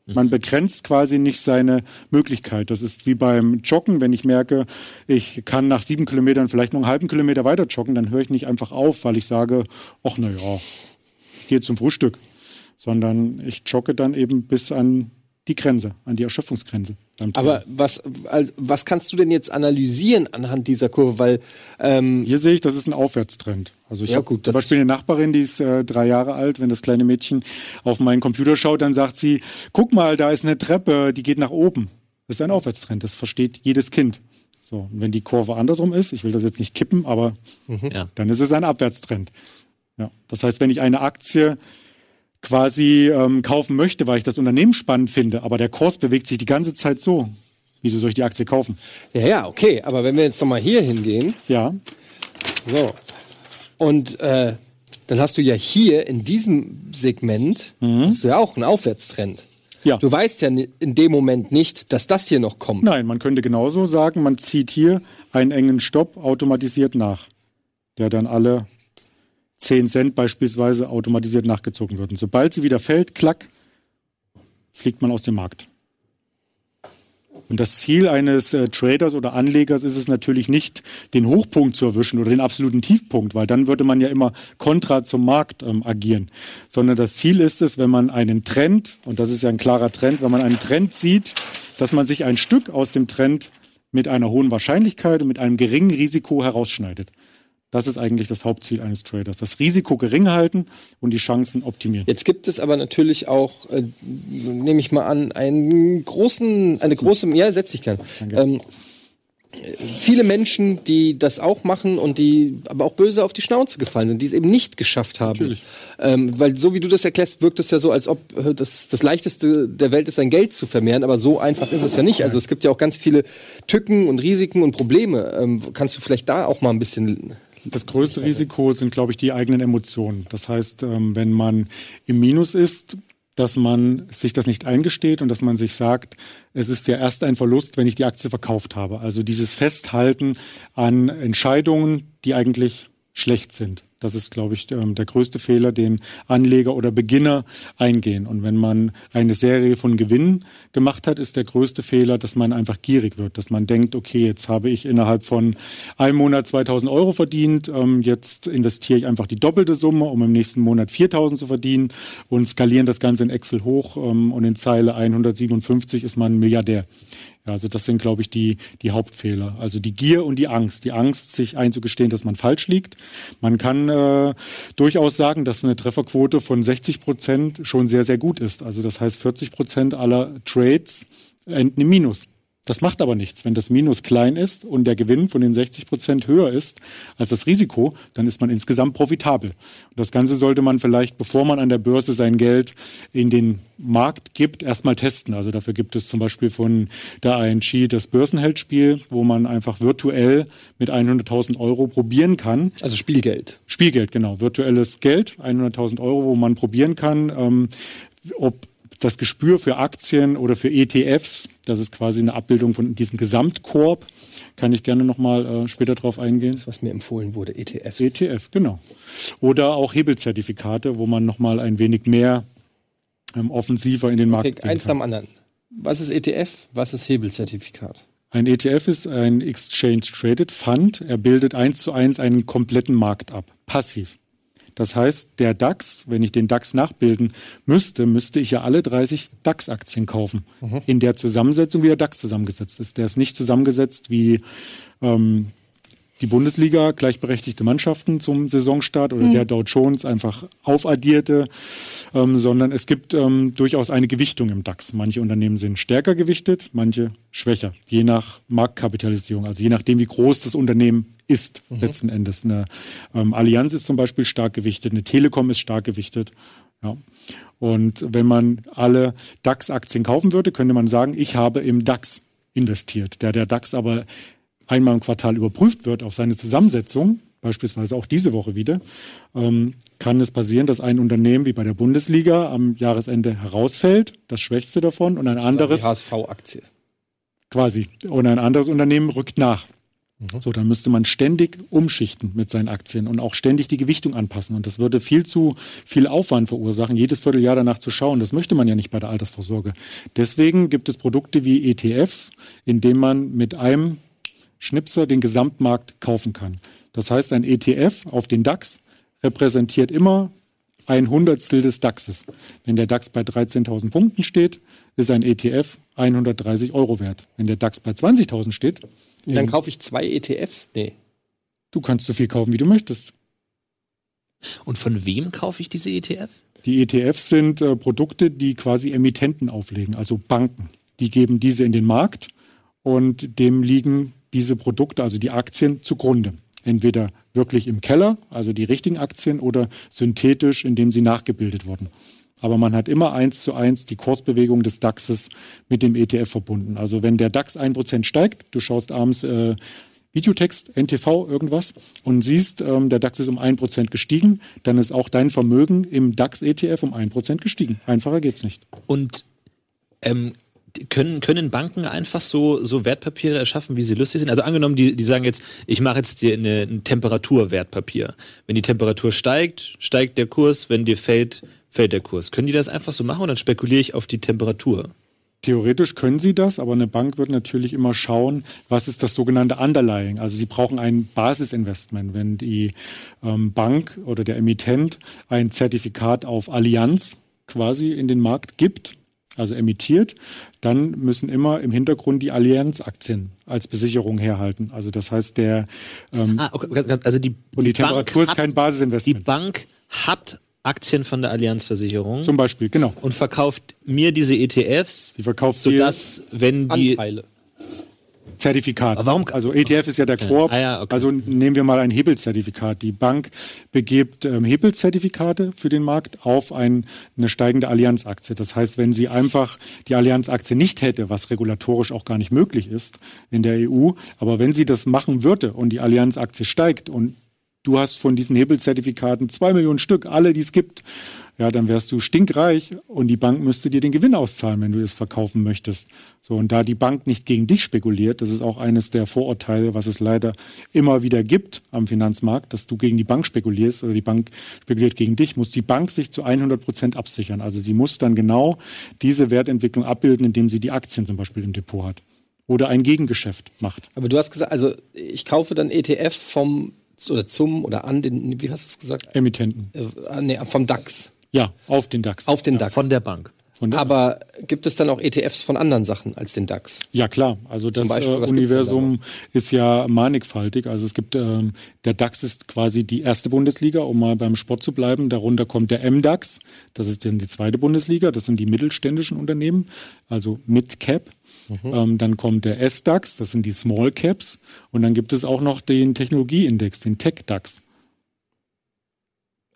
Man begrenzt quasi nicht seine Möglichkeit. Das ist wie beim Joggen. Wenn ich merke, ich kann nach sieben Kilometern vielleicht noch einen halben Kilometer weiter joggen, dann höre ich nicht einfach auf, weil ich sage, ach na ja, gehe zum Frühstück, sondern ich jogge dann eben bis an die Grenze, an die Erschöpfungsgrenze. Aber was, was kannst du denn jetzt analysieren anhand dieser Kurve? Weil ähm hier sehe ich, das ist ein Aufwärtstrend. Also ich ja, habe zum Beispiel eine Nachbarin, die ist äh, drei Jahre alt. Wenn das kleine Mädchen auf meinen Computer schaut, dann sagt sie: "Guck mal, da ist eine Treppe, die geht nach oben." Das ist ein Aufwärtstrend. Das versteht jedes Kind. So, und wenn die Kurve andersrum ist, ich will das jetzt nicht kippen, aber mhm. dann ist es ein Abwärtstrend. Ja. Das heißt, wenn ich eine Aktie quasi ähm, kaufen möchte, weil ich das Unternehmen spannend finde, aber der Kurs bewegt sich die ganze Zeit so. Wieso soll ich die Aktie kaufen? Ja, ja, okay. Aber wenn wir jetzt nochmal hier hingehen. Ja. So. Und äh, dann hast du ja hier in diesem Segment mhm. hast du ja auch einen Aufwärtstrend. Ja. Du weißt ja in dem Moment nicht, dass das hier noch kommt. Nein, man könnte genauso sagen, man zieht hier einen engen Stopp automatisiert nach, der dann alle 10 Cent beispielsweise automatisiert nachgezogen wird. Und sobald sie wieder fällt, klack, fliegt man aus dem Markt. Und das Ziel eines äh, Traders oder Anlegers ist es natürlich nicht, den Hochpunkt zu erwischen oder den absoluten Tiefpunkt, weil dann würde man ja immer kontra zum Markt ähm, agieren. Sondern das Ziel ist es, wenn man einen Trend, und das ist ja ein klarer Trend, wenn man einen Trend sieht, dass man sich ein Stück aus dem Trend mit einer hohen Wahrscheinlichkeit und mit einem geringen Risiko herausschneidet. Das ist eigentlich das Hauptziel eines Traders. Das Risiko gering halten und die Chancen optimieren. Jetzt gibt es aber natürlich auch, äh, nehme ich mal an, einen großen, eine große, ja, setz dich gern. Ähm, viele Menschen, die das auch machen und die aber auch böse auf die Schnauze gefallen sind, die es eben nicht geschafft haben. Natürlich. Ähm, weil so wie du das erklärst, wirkt es ja so, als ob äh, das, das Leichteste der Welt ist, sein Geld zu vermehren, aber so einfach ist es ja nicht. Also es gibt ja auch ganz viele Tücken und Risiken und Probleme. Ähm, kannst du vielleicht da auch mal ein bisschen Das größte Risiko sind, glaube ich, die eigenen Emotionen. Das heißt, ähm, wenn man im Minus ist, dass man sich das nicht eingesteht und dass man sich sagt, es ist ja erst ein Verlust, wenn ich die Aktie verkauft habe. Also dieses Festhalten an Entscheidungen, die eigentlich schlecht sind. Das ist, glaube ich, ähm, der größte Fehler, den Anleger oder Beginner eingehen. Und wenn man eine Serie von Gewinnen gemacht hat, ist der größte Fehler, dass man einfach gierig wird, dass man denkt, okay, jetzt habe ich innerhalb von einem Monat 2000 Euro verdient, ähm, jetzt investiere ich einfach die doppelte Summe, um im nächsten Monat 4000 zu verdienen und skalieren das Ganze in Excel hoch ähm, und in Zeile 157 ist man Milliardär. Ja, also das sind, glaube ich, die, die Hauptfehler. Also die Gier und die Angst. Die Angst, sich einzugestehen, dass man falsch liegt. Man kann äh, durchaus sagen, dass eine Trefferquote von 60 Prozent schon sehr, sehr gut ist. Also das heißt, 40 Prozent aller Trades enden im Minus. Das macht aber nichts. Wenn das Minus klein ist und der Gewinn von den 60 Prozent höher ist als das Risiko, dann ist man insgesamt profitabel. Und das Ganze sollte man vielleicht, bevor man an der Börse sein Geld in den Markt gibt, erstmal testen. Also dafür gibt es zum Beispiel von der ING das Börsenheldspiel, wo man einfach virtuell mit 100.000 Euro probieren kann. Also Spielgeld. Spielgeld, genau. Virtuelles Geld, 100.000 Euro, wo man probieren kann, ähm, ob das Gespür für Aktien oder für ETFs, das ist quasi eine Abbildung von diesem Gesamtkorb, kann ich gerne nochmal äh, später drauf eingehen. Das, was mir empfohlen wurde, ETFs. ETF, genau. Oder auch Hebelzertifikate, wo man nochmal ein wenig mehr ähm, offensiver in den Markt okay, eins am anderen. Was ist ETF? Was ist Hebelzertifikat? Ein ETF ist ein Exchange Traded Fund. Er bildet eins zu eins einen kompletten Markt ab. Passiv. Das heißt, der DAX, wenn ich den DAX nachbilden müsste, müsste ich ja alle 30 DAX-Aktien kaufen. Mhm. In der Zusammensetzung, wie der DAX zusammengesetzt ist. Der ist nicht zusammengesetzt wie ähm, die Bundesliga, gleichberechtigte Mannschaften zum Saisonstart oder mhm. der Dow Jones einfach aufaddierte, ähm, sondern es gibt ähm, durchaus eine Gewichtung im DAX. Manche Unternehmen sind stärker gewichtet, manche schwächer, je nach Marktkapitalisierung, also je nachdem, wie groß das Unternehmen ist mhm. letzten Endes. Eine ähm, Allianz ist zum Beispiel stark gewichtet, eine Telekom ist stark gewichtet. Ja. Und wenn man alle DAX-Aktien kaufen würde, könnte man sagen, ich habe im DAX investiert. Der der DAX aber einmal im Quartal überprüft wird auf seine Zusammensetzung, beispielsweise auch diese Woche wieder, ähm, kann es passieren, dass ein Unternehmen wie bei der Bundesliga am Jahresende herausfällt, das schwächste davon, und ein anderes. HSV-Aktie. Quasi. Und ein anderes Unternehmen rückt nach. Mhm. So, dann müsste man ständig umschichten mit seinen Aktien und auch ständig die Gewichtung anpassen. Und das würde viel zu viel Aufwand verursachen, jedes Vierteljahr danach zu schauen. Das möchte man ja nicht bei der Altersvorsorge. Deswegen gibt es Produkte wie ETFs, in denen man mit einem Schnipser den Gesamtmarkt kaufen kann. Das heißt, ein ETF auf den DAX repräsentiert immer ein Hundertstel des DAXes. Wenn der DAX bei 13.000 Punkten steht, ist ein ETF 130 Euro wert. Wenn der DAX bei 20.000 steht, dann kaufe ich zwei ETFs? Nee. Du kannst so viel kaufen, wie du möchtest. Und von wem kaufe ich diese ETF? Die ETFs sind äh, Produkte, die quasi Emittenten auflegen, also Banken. Die geben diese in den Markt und dem liegen diese Produkte, also die Aktien, zugrunde. Entweder wirklich im Keller, also die richtigen Aktien, oder synthetisch, indem sie nachgebildet wurden. Aber man hat immer eins zu eins die Kursbewegung des DAXes mit dem ETF verbunden. Also wenn der DAX ein Prozent steigt, du schaust abends äh, Videotext, NTV, irgendwas und siehst, ähm, der DAX ist um ein Prozent gestiegen, dann ist auch dein Vermögen im DAX-ETF um ein Prozent gestiegen. Einfacher geht's nicht. Und ähm, können, können Banken einfach so, so Wertpapiere erschaffen, wie sie lustig sind? Also angenommen, die, die sagen jetzt, ich mache jetzt dir eine, ein Temperaturwertpapier. Wenn die Temperatur steigt, steigt der Kurs, wenn dir fällt, fällt der Kurs. Können die das einfach so machen und dann spekuliere ich auf die Temperatur? Theoretisch können sie das, aber eine Bank wird natürlich immer schauen, was ist das sogenannte Underlying. Also sie brauchen ein Basisinvestment. Wenn die ähm, Bank oder der Emittent ein Zertifikat auf Allianz quasi in den Markt gibt, also emittiert, dann müssen immer im Hintergrund die Allianz-Aktien als Besicherung herhalten. Also das heißt, der ähm, ah, okay, also die, und die, die Temperatur Bank ist kein Basisinvestment. Die Bank hat Aktien von der Allianzversicherung. Zum Beispiel, genau. Und verkauft mir diese ETFs, Sie verkauft sodass, wenn die Anteile. Zertifikat. Aber warum? Also ETF ist ja der Korb. Ah, ja, okay. Also nehmen wir mal ein Hebelzertifikat. Die Bank begibt ähm, Hebelzertifikate für den Markt auf ein, eine steigende Allianzaktie. Das heißt, wenn sie einfach die Allianzaktie nicht hätte, was regulatorisch auch gar nicht möglich ist in der EU, aber wenn sie das machen würde und die Allianzaktie steigt und du hast von diesen Hebelzertifikaten zwei Millionen Stück, alle, die es gibt, ja, dann wärst du stinkreich und die Bank müsste dir den Gewinn auszahlen, wenn du es verkaufen möchtest. So, und da die Bank nicht gegen dich spekuliert, das ist auch eines der Vorurteile, was es leider immer wieder gibt am Finanzmarkt, dass du gegen die Bank spekulierst oder die Bank spekuliert gegen dich, muss die Bank sich zu 100 Prozent absichern. Also sie muss dann genau diese Wertentwicklung abbilden, indem sie die Aktien zum Beispiel im Depot hat oder ein Gegengeschäft macht. Aber du hast gesagt, also ich kaufe dann ETF vom oder zum oder an den, wie hast du es gesagt? Emittenten. Äh, nee, vom DAX. Ja, auf den DAX. Auf den ja, DAX. Von der Bank. Der Aber gibt es dann auch ETFs von anderen Sachen als den DAX? Ja, klar. Also das Beispiel, äh, Universum ist ja mannigfaltig. Also es gibt, ähm, der DAX ist quasi die erste Bundesliga, um mal beim Sport zu bleiben. Darunter kommt der MDAX. Das ist dann die zweite Bundesliga. Das sind die mittelständischen Unternehmen, also Mid-Cap. Mhm. Ähm, dann kommt der S-DAX, das sind die Small Caps. Und dann gibt es auch noch den Technologieindex, den Tech-DAX.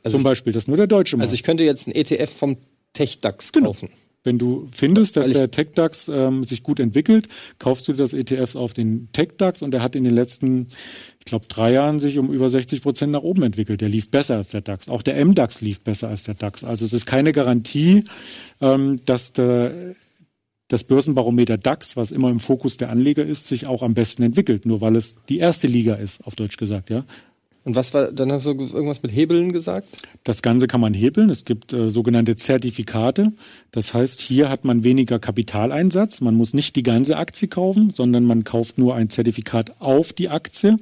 Also Zum Beispiel, das ist nur der deutsche Markt. Also ich könnte jetzt einen ETF vom TechDAX genau. kaufen. Wenn du findest, dass der TechDAX ähm, sich gut entwickelt, kaufst du das ETF auf den TechDAX und der hat in den letzten, ich glaube, drei Jahren sich um über 60 Prozent nach oben entwickelt. Der lief besser als der DAX. Auch der MDAX lief besser als der DAX. Also es ist keine Garantie, ähm, dass der das Börsenbarometer DAX, was immer im Fokus der Anleger ist, sich auch am besten entwickelt, nur weil es die erste Liga ist, auf Deutsch gesagt, ja. Und was war, dann hast du irgendwas mit Hebeln gesagt? Das Ganze kann man hebeln. Es gibt äh, sogenannte Zertifikate. Das heißt, hier hat man weniger Kapitaleinsatz. Man muss nicht die ganze Aktie kaufen, sondern man kauft nur ein Zertifikat auf die Aktie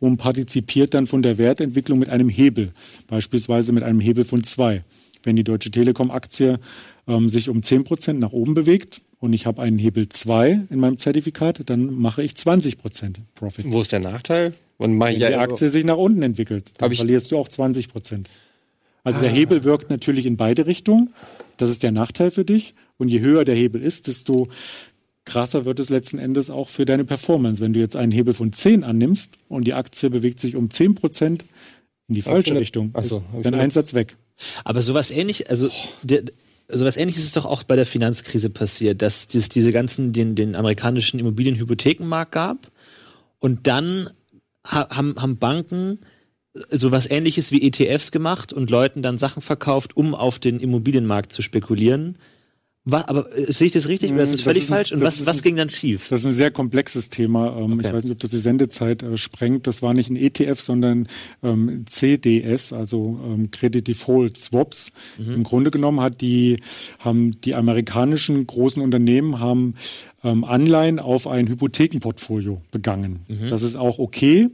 und partizipiert dann von der Wertentwicklung mit einem Hebel. Beispielsweise mit einem Hebel von zwei. Wenn die Deutsche Telekom Aktie ähm, sich um zehn Prozent nach oben bewegt, und ich habe einen Hebel 2 in meinem Zertifikat, dann mache ich 20% Profit. Wo ist der Nachteil? Und Wenn ja die Aktie sich nach unten entwickelt, dann verlierst du auch 20 Prozent. Also ah. der Hebel wirkt natürlich in beide Richtungen. Das ist der Nachteil für dich. Und je höher der Hebel ist, desto krasser wird es letzten Endes auch für deine Performance. Wenn du jetzt einen Hebel von 10 annimmst und die Aktie bewegt sich um 10 Prozent in die falsche Richtung, so, ist dein Einsatz weg. Aber sowas ähnlich, also der, sowas ähnliches ist doch auch bei der Finanzkrise passiert, dass es diese ganzen, den, den amerikanischen Immobilienhypothekenmarkt gab und dann haben, haben Banken sowas ähnliches wie ETFs gemacht und Leuten dann Sachen verkauft, um auf den Immobilienmarkt zu spekulieren. Was, aber äh, sehe ich das richtig oder ist das, das völlig ist, falsch? Und was, was ging dann schief? Das ist ein sehr komplexes Thema. Ähm, okay. Ich weiß nicht, ob das die Sendezeit äh, sprengt. Das war nicht ein ETF, sondern ähm, CDS, also ähm, Credit Default Swaps. Mhm. Im Grunde genommen hat die, haben die amerikanischen großen Unternehmen haben ähm, Anleihen auf ein Hypothekenportfolio begangen. Mhm. Das ist auch okay.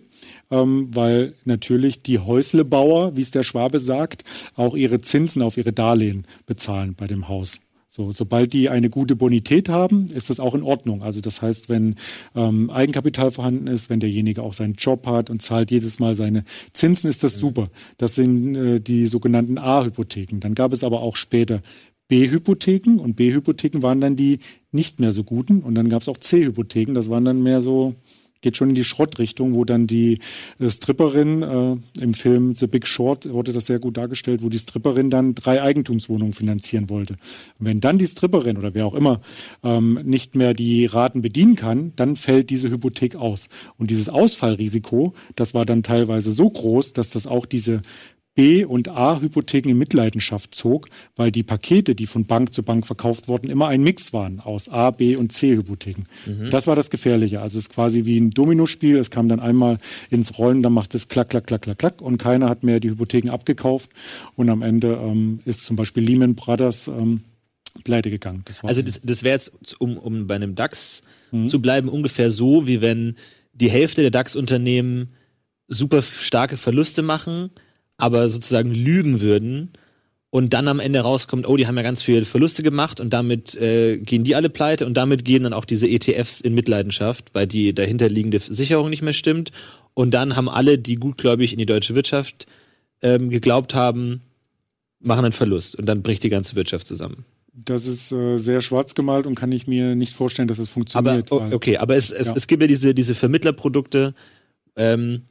Ähm, weil natürlich die Häuslebauer, wie es der Schwabe sagt, auch ihre Zinsen auf ihre Darlehen bezahlen bei dem Haus. So, sobald die eine gute Bonität haben, ist das auch in Ordnung. Also das heißt, wenn ähm, Eigenkapital vorhanden ist, wenn derjenige auch seinen Job hat und zahlt jedes Mal seine Zinsen, ist das mhm. super. Das sind äh, die sogenannten A-Hypotheken. Dann gab es aber auch später B-Hypotheken und B-Hypotheken waren dann die nicht mehr so guten und dann gab es auch C-Hypotheken, das waren dann mehr so geht schon in die Schrottrichtung, wo dann die äh, Stripperin äh, im Film The Big Short wurde das sehr gut dargestellt, wo die Stripperin dann drei Eigentumswohnungen finanzieren wollte. Und wenn dann die Stripperin oder wer auch immer ähm, nicht mehr die Raten bedienen kann, dann fällt diese Hypothek aus. Und dieses Ausfallrisiko, das war dann teilweise so groß, dass das auch diese B- und A-Hypotheken in Mitleidenschaft zog, weil die Pakete, die von Bank zu Bank verkauft wurden, immer ein Mix waren aus A, B und C-Hypotheken. Mhm. Das war das Gefährliche. Also es ist quasi wie ein Dominospiel. Es kam dann einmal ins Rollen, dann macht es klack, klack, klack, klack, klack und keiner hat mehr die Hypotheken abgekauft. Und am Ende ähm, ist zum Beispiel Lehman Brothers ähm, pleite gegangen. Das also das, das wäre jetzt, um, um bei einem DAX mhm. zu bleiben, ungefähr so, wie wenn die Hälfte der DAX-Unternehmen super starke Verluste machen, aber sozusagen lügen würden und dann am Ende rauskommt, oh, die haben ja ganz viele Verluste gemacht und damit äh, gehen die alle pleite und damit gehen dann auch diese ETFs in Mitleidenschaft, weil die dahinterliegende Sicherung nicht mehr stimmt. Und dann haben alle, die gutgläubig in die deutsche Wirtschaft ähm, geglaubt haben, machen einen Verlust und dann bricht die ganze Wirtschaft zusammen. Das ist äh, sehr schwarz gemalt und kann ich mir nicht vorstellen, dass es funktioniert. Aber, okay, aber es, es, ja. es gibt ja diese, diese Vermittlerprodukte, ähm,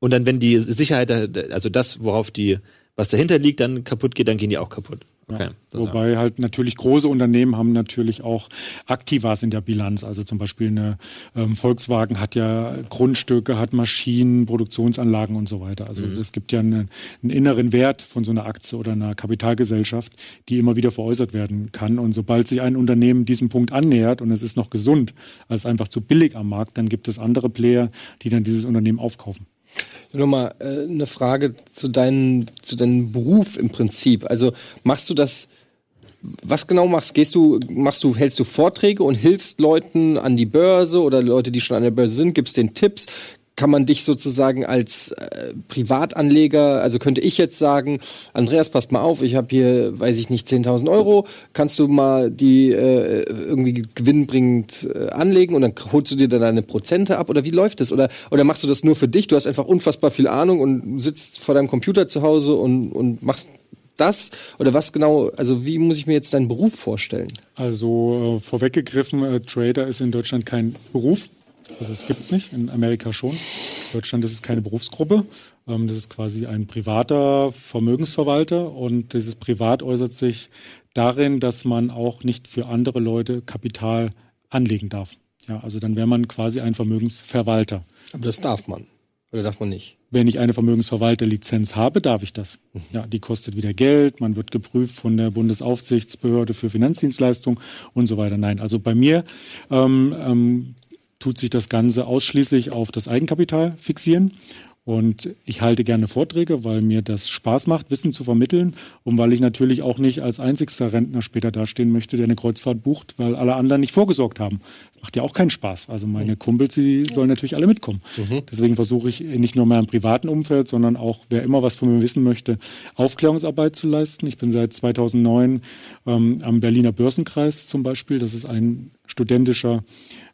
und dann, wenn die Sicherheit, also das, worauf die, was dahinter liegt, dann kaputt geht, dann gehen die auch kaputt. Okay. Ja. Wobei halt natürlich große Unternehmen haben natürlich auch Aktivas in der Bilanz. Also zum Beispiel eine ähm, Volkswagen hat ja Grundstücke, hat Maschinen, Produktionsanlagen und so weiter. Also mhm. es gibt ja eine, einen inneren Wert von so einer Aktie oder einer Kapitalgesellschaft, die immer wieder veräußert werden kann. Und sobald sich ein Unternehmen diesem Punkt annähert und es ist noch gesund, als einfach zu billig am Markt, dann gibt es andere Player, die dann dieses Unternehmen aufkaufen. Nochmal äh, eine Frage zu, deinem zu deinem Beruf im Prinzip. Also machst du das, was genau machst? Gehst du, machst du, hältst du Vorträge und hilfst Leuten an die Börse oder Leute, die schon an der Börse sind, gibst denen Tipps? Kann man dich sozusagen als äh, Privatanleger, also könnte ich jetzt sagen, Andreas, passt mal auf, ich habe hier, weiß ich nicht, 10.000 Euro, kannst du mal die äh, irgendwie gewinnbringend äh, anlegen und dann holst du dir dann deine Prozente ab oder wie läuft das? Oder, oder machst du das nur für dich? Du hast einfach unfassbar viel Ahnung und sitzt vor deinem Computer zu Hause und, und machst das oder was genau, also wie muss ich mir jetzt deinen Beruf vorstellen? Also äh, vorweggegriffen, äh, Trader ist in Deutschland kein Beruf. Also es gibt es nicht, in Amerika schon. In Deutschland ist es keine Berufsgruppe. Ähm, das ist quasi ein privater Vermögensverwalter und dieses Privat äußert sich darin, dass man auch nicht für andere Leute Kapital anlegen darf. Ja, also dann wäre man quasi ein Vermögensverwalter. Aber das darf man. Oder darf man nicht? Wenn ich eine Vermögensverwalterlizenz habe, darf ich das. Ja, die kostet wieder Geld, man wird geprüft von der Bundesaufsichtsbehörde für Finanzdienstleistungen und so weiter. Nein, also bei mir ähm, ähm, tut sich das Ganze ausschließlich auf das Eigenkapital fixieren. Und ich halte gerne Vorträge, weil mir das Spaß macht, Wissen zu vermitteln und weil ich natürlich auch nicht als einzigster Rentner später dastehen möchte, der eine Kreuzfahrt bucht, weil alle anderen nicht vorgesorgt haben. Das macht ja auch keinen Spaß. Also meine Kumpels, die sollen natürlich alle mitkommen. Mhm. Deswegen versuche ich nicht nur mehr im privaten Umfeld, sondern auch, wer immer was von mir wissen möchte, Aufklärungsarbeit zu leisten. Ich bin seit 2009 ähm, am Berliner Börsenkreis zum Beispiel. Das ist ein studentischer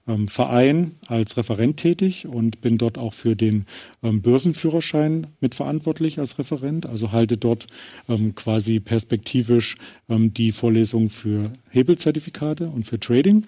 ähm, Verein als Referent tätig und bin dort auch für den ähm, Börsenführerschein mitverantwortlich als Referent. Also halte dort ähm, quasi perspektivisch ähm, die Vorlesung für Hebelzertifikate und für Trading.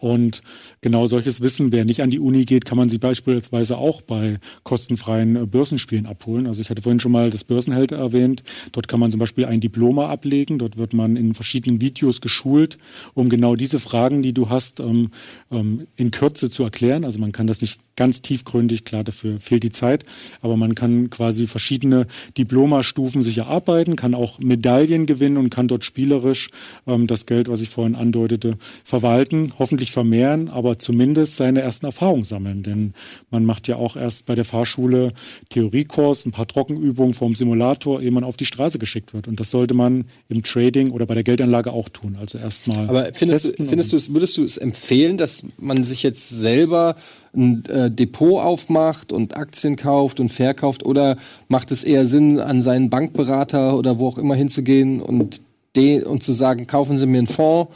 Und genau solches Wissen, wer nicht an die Uni geht, kann man sie beispielsweise auch bei kostenfreien äh, Börsenspielen abholen. Also ich hatte vorhin schon mal das Börsenheld erwähnt. Dort kann man zum Beispiel ein Diploma ablegen. Dort wird man in verschiedenen Videos geschult, um genau diese Fragen, die du hast, ähm, ähm, in Kürze zu erklären. Also man kann das nicht ganz tiefgründig, klar, dafür fehlt die Zeit, aber man kann quasi verschiedene Diplomastufen sich erarbeiten, kann auch Medaillen gewinnen und kann dort spielerisch ähm, das Geld, was ich vorhin andeutete, verwalten, hoffentlich vermehren, aber zumindest seine ersten Erfahrungen sammeln. Denn man macht ja auch erst bei der Fahrschule Theoriekurs, ein paar Trockenübungen vom Simulator, ehe man auf die Straße geschickt wird. Und das sollte man im Trading oder bei der Geldanlage auch tun. Also erstmal. Aber findest du, findest du es, würdest du es empfehlen, dass man sich jetzt selber ein äh, Depot aufmacht und Aktien kauft und verkauft oder macht es eher Sinn, an seinen Bankberater oder wo auch immer hinzugehen und, den, und zu sagen, kaufen Sie mir einen Fonds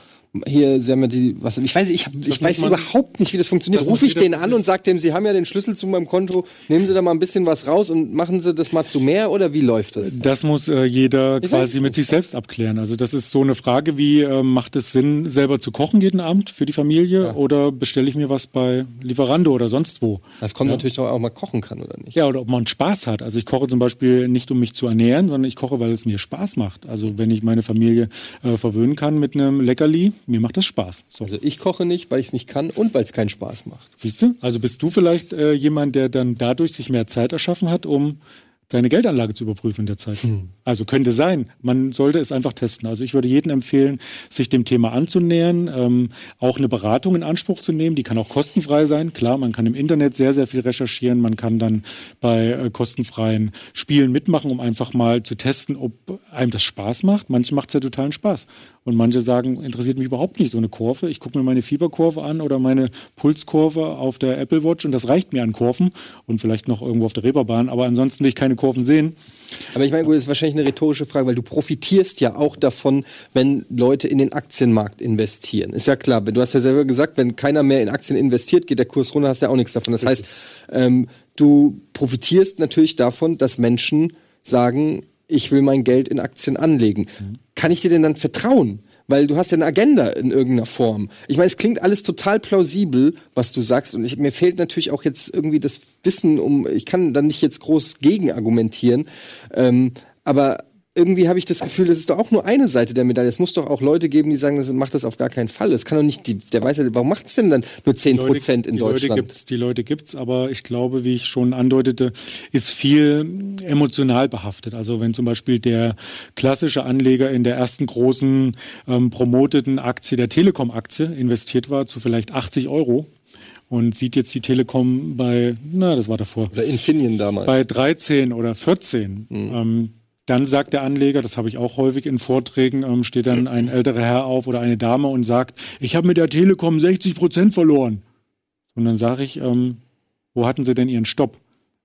hier, Sie haben ja die, was, ich weiß, ich, hab, ich weiß man, überhaupt nicht, wie das funktioniert. Rufe ich den an und sage dem, Sie haben ja den Schlüssel zu meinem Konto, nehmen Sie da mal ein bisschen was raus und machen Sie das mal zu mehr oder wie läuft das? Das muss äh, jeder ich quasi mit sich selbst abklären. Also das ist so eine Frage wie, äh, macht es Sinn, selber zu kochen jeden Abend für die Familie ja. oder bestelle ich mir was bei Lieferando oder sonst wo? Das kommt ja. natürlich auch, ob man kochen kann oder nicht. Ja, oder ob man Spaß hat. Also ich koche zum Beispiel nicht, um mich zu ernähren, sondern ich koche, weil es mir Spaß macht. Also wenn ich meine Familie äh, verwöhnen kann mit einem Leckerli, mir macht das Spaß. So. Also ich koche nicht, weil ich es nicht kann und weil es keinen Spaß macht. Siehst du? Also bist du vielleicht äh, jemand, der dann dadurch sich mehr Zeit erschaffen hat, um seine Geldanlage zu überprüfen in der Zeit. Hm. Also könnte sein. Man sollte es einfach testen. Also ich würde jedem empfehlen, sich dem Thema anzunähern, ähm, auch eine Beratung in Anspruch zu nehmen. Die kann auch kostenfrei sein. Klar, man kann im Internet sehr, sehr viel recherchieren. Man kann dann bei äh, kostenfreien Spielen mitmachen, um einfach mal zu testen, ob einem das Spaß macht. Manche macht es ja totalen Spaß. Und manche sagen, interessiert mich überhaupt nicht so eine Kurve. Ich gucke mir meine Fieberkurve an oder meine Pulskurve auf der Apple Watch und das reicht mir an Kurven und vielleicht noch irgendwo auf der Reeperbahn. Aber ansonsten will ich keine Kurven sehen. Aber ich meine, gut, das ist wahrscheinlich eine rhetorische Frage, weil du profitierst ja auch davon, wenn Leute in den Aktienmarkt investieren. Ist ja klar, du hast ja selber gesagt, wenn keiner mehr in Aktien investiert, geht der Kurs runter, hast du ja auch nichts davon. Das heißt, ähm, du profitierst natürlich davon, dass Menschen sagen, ich will mein Geld in Aktien anlegen. Mhm. Kann ich dir denn dann vertrauen? Weil du hast ja eine Agenda in irgendeiner Form. Ich meine, es klingt alles total plausibel, was du sagst. Und ich, mir fehlt natürlich auch jetzt irgendwie das Wissen, um, ich kann dann nicht jetzt groß gegen argumentieren. Ähm, aber irgendwie habe ich das Gefühl, das ist doch auch nur eine Seite der Medaille. Es muss doch auch Leute geben, die sagen, das macht das auf gar keinen Fall. Es kann doch nicht, die, der weiß ja, warum macht es denn dann nur 10 Prozent in die Deutschland? Leute gibt's, die Leute gibt's, aber ich glaube, wie ich schon andeutete, ist viel emotional behaftet. Also wenn zum Beispiel der klassische Anleger in der ersten großen ähm, promoteten Aktie, der Telekom-Aktie, investiert war zu vielleicht 80 Euro, und sieht jetzt die Telekom bei, na, das war davor. Oder Infineon damals. Bei 13 oder 14. Mhm. Ähm, dann sagt der Anleger, das habe ich auch häufig in Vorträgen, ähm, steht dann ein älterer Herr auf oder eine Dame und sagt, ich habe mit der Telekom 60 Prozent verloren. Und dann sage ich, ähm, wo hatten Sie denn Ihren Stopp?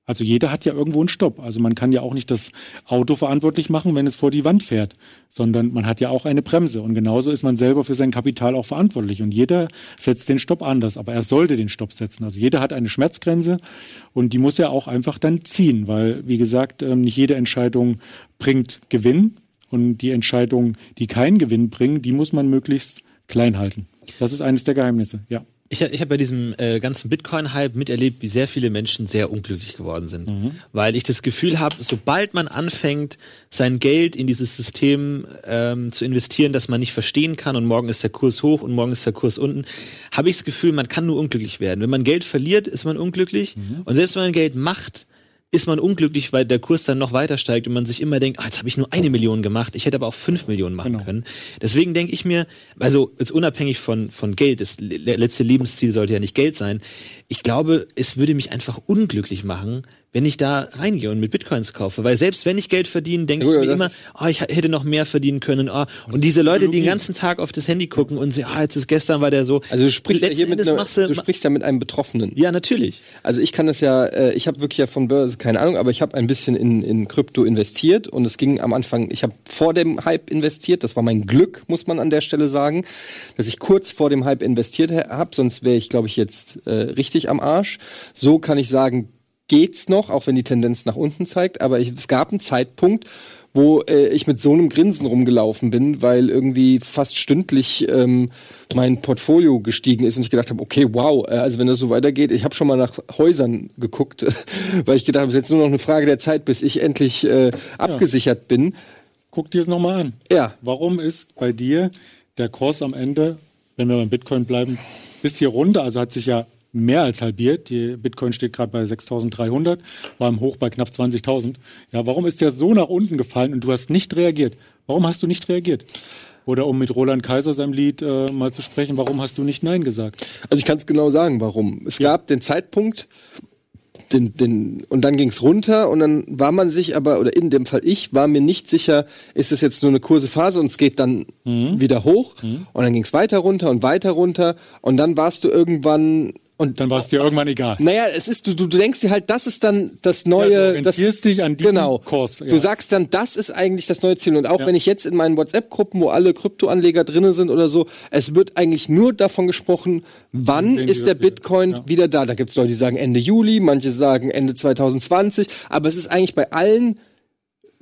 Also jeder hat ja irgendwo einen Stopp. Also man kann ja auch nicht das Auto verantwortlich machen, wenn es vor die Wand fährt, sondern man hat ja auch eine Bremse. Und genauso ist man selber für sein Kapital auch verantwortlich. Und jeder setzt den Stopp anders, aber er sollte den Stopp setzen. Also jeder hat eine Schmerzgrenze und die muss er auch einfach dann ziehen, weil, wie gesagt, ähm, nicht jede Entscheidung bringt Gewinn. Und die Entscheidungen, die keinen Gewinn bringen, die muss man möglichst klein halten. Das ist eines der Geheimnisse, ja ich, ich habe bei diesem äh, ganzen Bitcoin-Hype miterlebt, wie sehr viele Menschen sehr unglücklich geworden sind. Mhm. Weil ich das Gefühl habe, sobald man anfängt, sein Geld in dieses System ähm, zu investieren, das man nicht verstehen kann und morgen ist der Kurs hoch und morgen ist der Kurs unten, habe ich das Gefühl, man kann nur unglücklich werden. Wenn man Geld verliert, ist man unglücklich. Mhm. Und selbst wenn man Geld macht, ist man unglücklich, weil der Kurs dann noch weiter steigt und man sich immer denkt, ah, jetzt habe ich nur eine Million gemacht, ich hätte aber auch fünf Millionen machen genau. können. Deswegen denke ich mir, also jetzt unabhängig von, von Geld, das letzte Lebensziel sollte ja nicht Geld sein, ich glaube, es würde mich einfach unglücklich machen, wenn ich da reingehe und mit Bitcoins kaufe. Weil selbst wenn ich Geld verdiene, denke ja, ich mir immer, oh, ich hätte noch mehr verdienen können. Oh. Und diese Leute, die den ganzen Tag auf das Handy gucken und sagen, ah, jetzt ist gestern war der so. Also du sprichst ja hier mit einer, du, du sprichst ja mit einem Betroffenen. Ja, natürlich. Also ich kann das ja, äh, ich habe wirklich ja von Börse keine Ahnung, aber ich habe ein bisschen in, in Krypto investiert und es ging am Anfang, ich habe vor dem Hype investiert, das war mein Glück, muss man an der Stelle sagen, dass ich kurz vor dem Hype investiert habe, sonst wäre ich, glaube ich, jetzt äh, richtig am Arsch. So kann ich sagen, geht's noch, auch wenn die Tendenz nach unten zeigt. Aber ich, es gab einen Zeitpunkt, wo äh, ich mit so einem Grinsen rumgelaufen bin, weil irgendwie fast stündlich ähm, mein Portfolio gestiegen ist und ich gedacht habe, okay, wow, äh, also wenn das so weitergeht, ich habe schon mal nach Häusern geguckt, weil ich gedacht habe, es ist jetzt nur noch eine Frage der Zeit, bis ich endlich äh, abgesichert ja. bin. Guck dir das nochmal an. Ja. Warum ist bei dir der Kurs am Ende, wenn wir beim Bitcoin bleiben, bis hier runter, also hat sich ja mehr als halbiert. Die Bitcoin steht gerade bei 6.300, war im Hoch bei knapp 20.000. Ja, warum ist der so nach unten gefallen und du hast nicht reagiert? Warum hast du nicht reagiert? Oder um mit Roland Kaiser seinem Lied äh, mal zu sprechen, warum hast du nicht Nein gesagt? Also ich kann es genau sagen, warum. Es ja. gab den Zeitpunkt, den, den, und dann ging es runter und dann war man sich aber, oder in dem Fall ich, war mir nicht sicher, ist es jetzt nur eine kurze Phase und es geht dann mhm. wieder hoch mhm. und dann ging es weiter runter und weiter runter und dann warst du irgendwann und dann war es dir irgendwann egal. Naja, es ist, du, du denkst dir halt, das ist dann das neue. Ja, du das, dich an diesem genau. Kurs. Ja. Du sagst dann, das ist eigentlich das neue Ziel. Und auch ja. wenn ich jetzt in meinen WhatsApp-Gruppen, wo alle Kryptoanleger drin sind oder so, es wird eigentlich nur davon gesprochen, wann ist der Bitcoin wieder, wieder da. Da gibt es Leute, die sagen Ende Juli, manche sagen Ende 2020, aber es ist eigentlich bei allen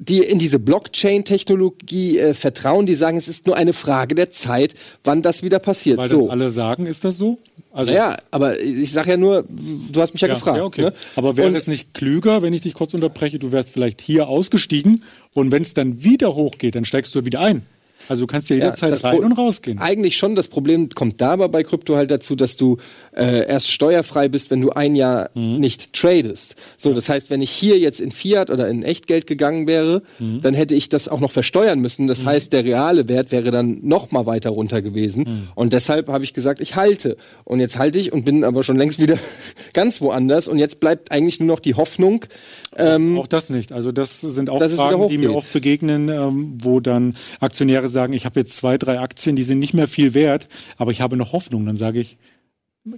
die in diese Blockchain-Technologie äh, vertrauen, die sagen, es ist nur eine Frage der Zeit, wann das wieder passiert. Weil so. das alle sagen, ist das so? Also ja, aber ich sage ja nur, du hast mich ja, ja gefragt. Ja, okay. Ne? Aber wäre es nicht klüger, wenn ich dich kurz unterbreche, du wärst vielleicht hier ausgestiegen und wenn es dann wieder hochgeht, dann steigst du wieder ein. Also du kannst ja jederzeit ja, rein und rausgehen. Eigentlich schon. Das Problem kommt da aber bei Krypto halt dazu, dass du äh, erst steuerfrei bist, wenn du ein Jahr mhm. nicht tradest. So, ja. das heißt, wenn ich hier jetzt in Fiat oder in Echtgeld gegangen wäre, mhm. dann hätte ich das auch noch versteuern müssen. Das mhm. heißt, der reale Wert wäre dann noch mal weiter runter gewesen. Mhm. Und deshalb habe ich gesagt, ich halte. Und jetzt halte ich und bin aber schon längst wieder ganz woanders. Und jetzt bleibt eigentlich nur noch die Hoffnung. Ähm, auch das nicht. Also das sind auch Fragen, die mir oft begegnen, ähm, wo dann Aktionäre sagen, ich habe jetzt zwei, drei Aktien, die sind nicht mehr viel wert, aber ich habe noch Hoffnung. Dann sage ich,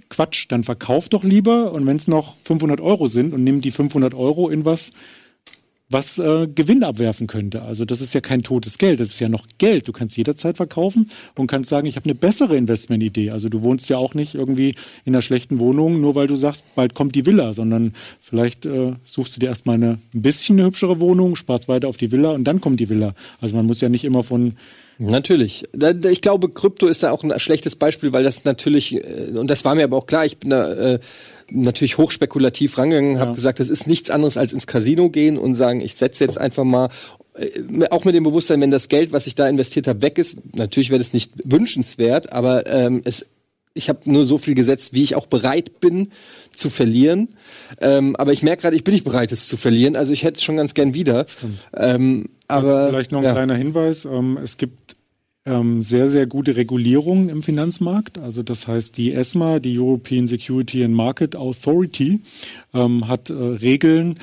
Quatsch, dann verkauf doch lieber und wenn es noch 500 Euro sind und nimm die 500 Euro in was, was äh, Gewinn abwerfen könnte. Also das ist ja kein totes Geld, das ist ja noch Geld. Du kannst jederzeit verkaufen und kannst sagen, ich habe eine bessere Investmentidee. Also du wohnst ja auch nicht irgendwie in einer schlechten Wohnung, nur weil du sagst, bald kommt die Villa, sondern vielleicht äh, suchst du dir erstmal eine ein bisschen eine hübschere Wohnung, sparst weiter auf die Villa und dann kommt die Villa. Also man muss ja nicht immer von Natürlich. Ich glaube, Krypto ist da auch ein schlechtes Beispiel, weil das natürlich, äh, und das war mir aber auch klar, ich bin da äh, natürlich hochspekulativ rangegangen, habe ja. gesagt, das ist nichts anderes als ins Casino gehen und sagen, ich setze jetzt einfach mal äh, auch mit dem Bewusstsein, wenn das Geld, was ich da investiert habe, weg ist, natürlich wäre das nicht wünschenswert, aber ähm, es, ich habe nur so viel gesetzt, wie ich auch bereit bin zu verlieren. Ähm, aber ich merke gerade, ich bin nicht bereit, es zu verlieren. Also ich hätte es schon ganz gern wieder. Ähm, aber vielleicht noch ein ja. kleiner Hinweis: ähm, Es gibt ähm, sehr, sehr gute Regulierungen im Finanzmarkt. Also das heißt, die ESMA, die European Security and Market Authority, ähm, hat äh, Regeln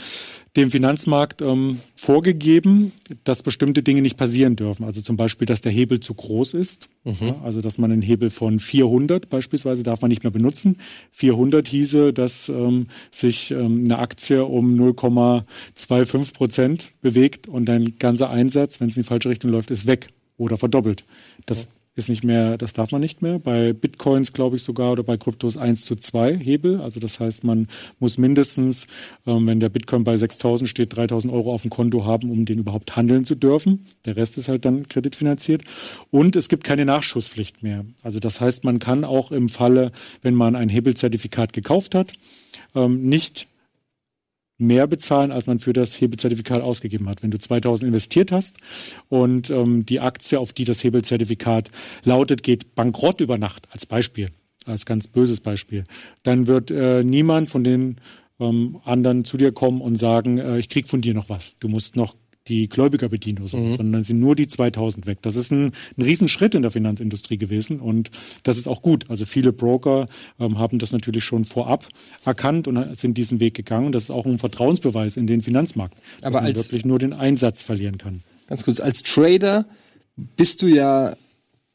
dem Finanzmarkt ähm, vorgegeben, dass bestimmte Dinge nicht passieren dürfen. Also zum Beispiel, dass der Hebel zu groß ist. Mhm. Ja, also dass man einen Hebel von 400 beispielsweise darf man nicht mehr benutzen. 400 hieße, dass ähm, sich ähm, eine Aktie um 0,25 Prozent bewegt und ein ganzer Einsatz, wenn es in die falsche Richtung läuft, ist weg oder verdoppelt. Das ist nicht mehr, das darf man nicht mehr. Bei Bitcoins glaube ich sogar oder bei Kryptos 1 zu 2 Hebel. Also das heißt, man muss mindestens, ähm, wenn der Bitcoin bei 6000 steht, 3000 Euro auf dem Konto haben, um den überhaupt handeln zu dürfen. Der Rest ist halt dann kreditfinanziert. Und es gibt keine Nachschusspflicht mehr. Also das heißt, man kann auch im Falle, wenn man ein Hebelzertifikat gekauft hat, ähm, nicht mehr bezahlen, als man für das Hebelzertifikat ausgegeben hat. Wenn du 2000 investiert hast und ähm, die Aktie, auf die das Hebelzertifikat lautet, geht bankrott über Nacht, als Beispiel, als ganz böses Beispiel, dann wird äh, niemand von den ähm, anderen zu dir kommen und sagen, äh, ich krieg von dir noch was. Du musst noch die Gläubiger bedient oder so, mhm. sondern sind nur die 2000 weg. Das ist ein, ein Riesenschritt in der Finanzindustrie gewesen und das ist auch gut. Also viele Broker ähm, haben das natürlich schon vorab erkannt und sind diesen Weg gegangen. Das ist auch ein Vertrauensbeweis in den Finanzmarkt, dass Aber man wirklich nur den Einsatz verlieren kann. Ganz kurz, als Trader bist du ja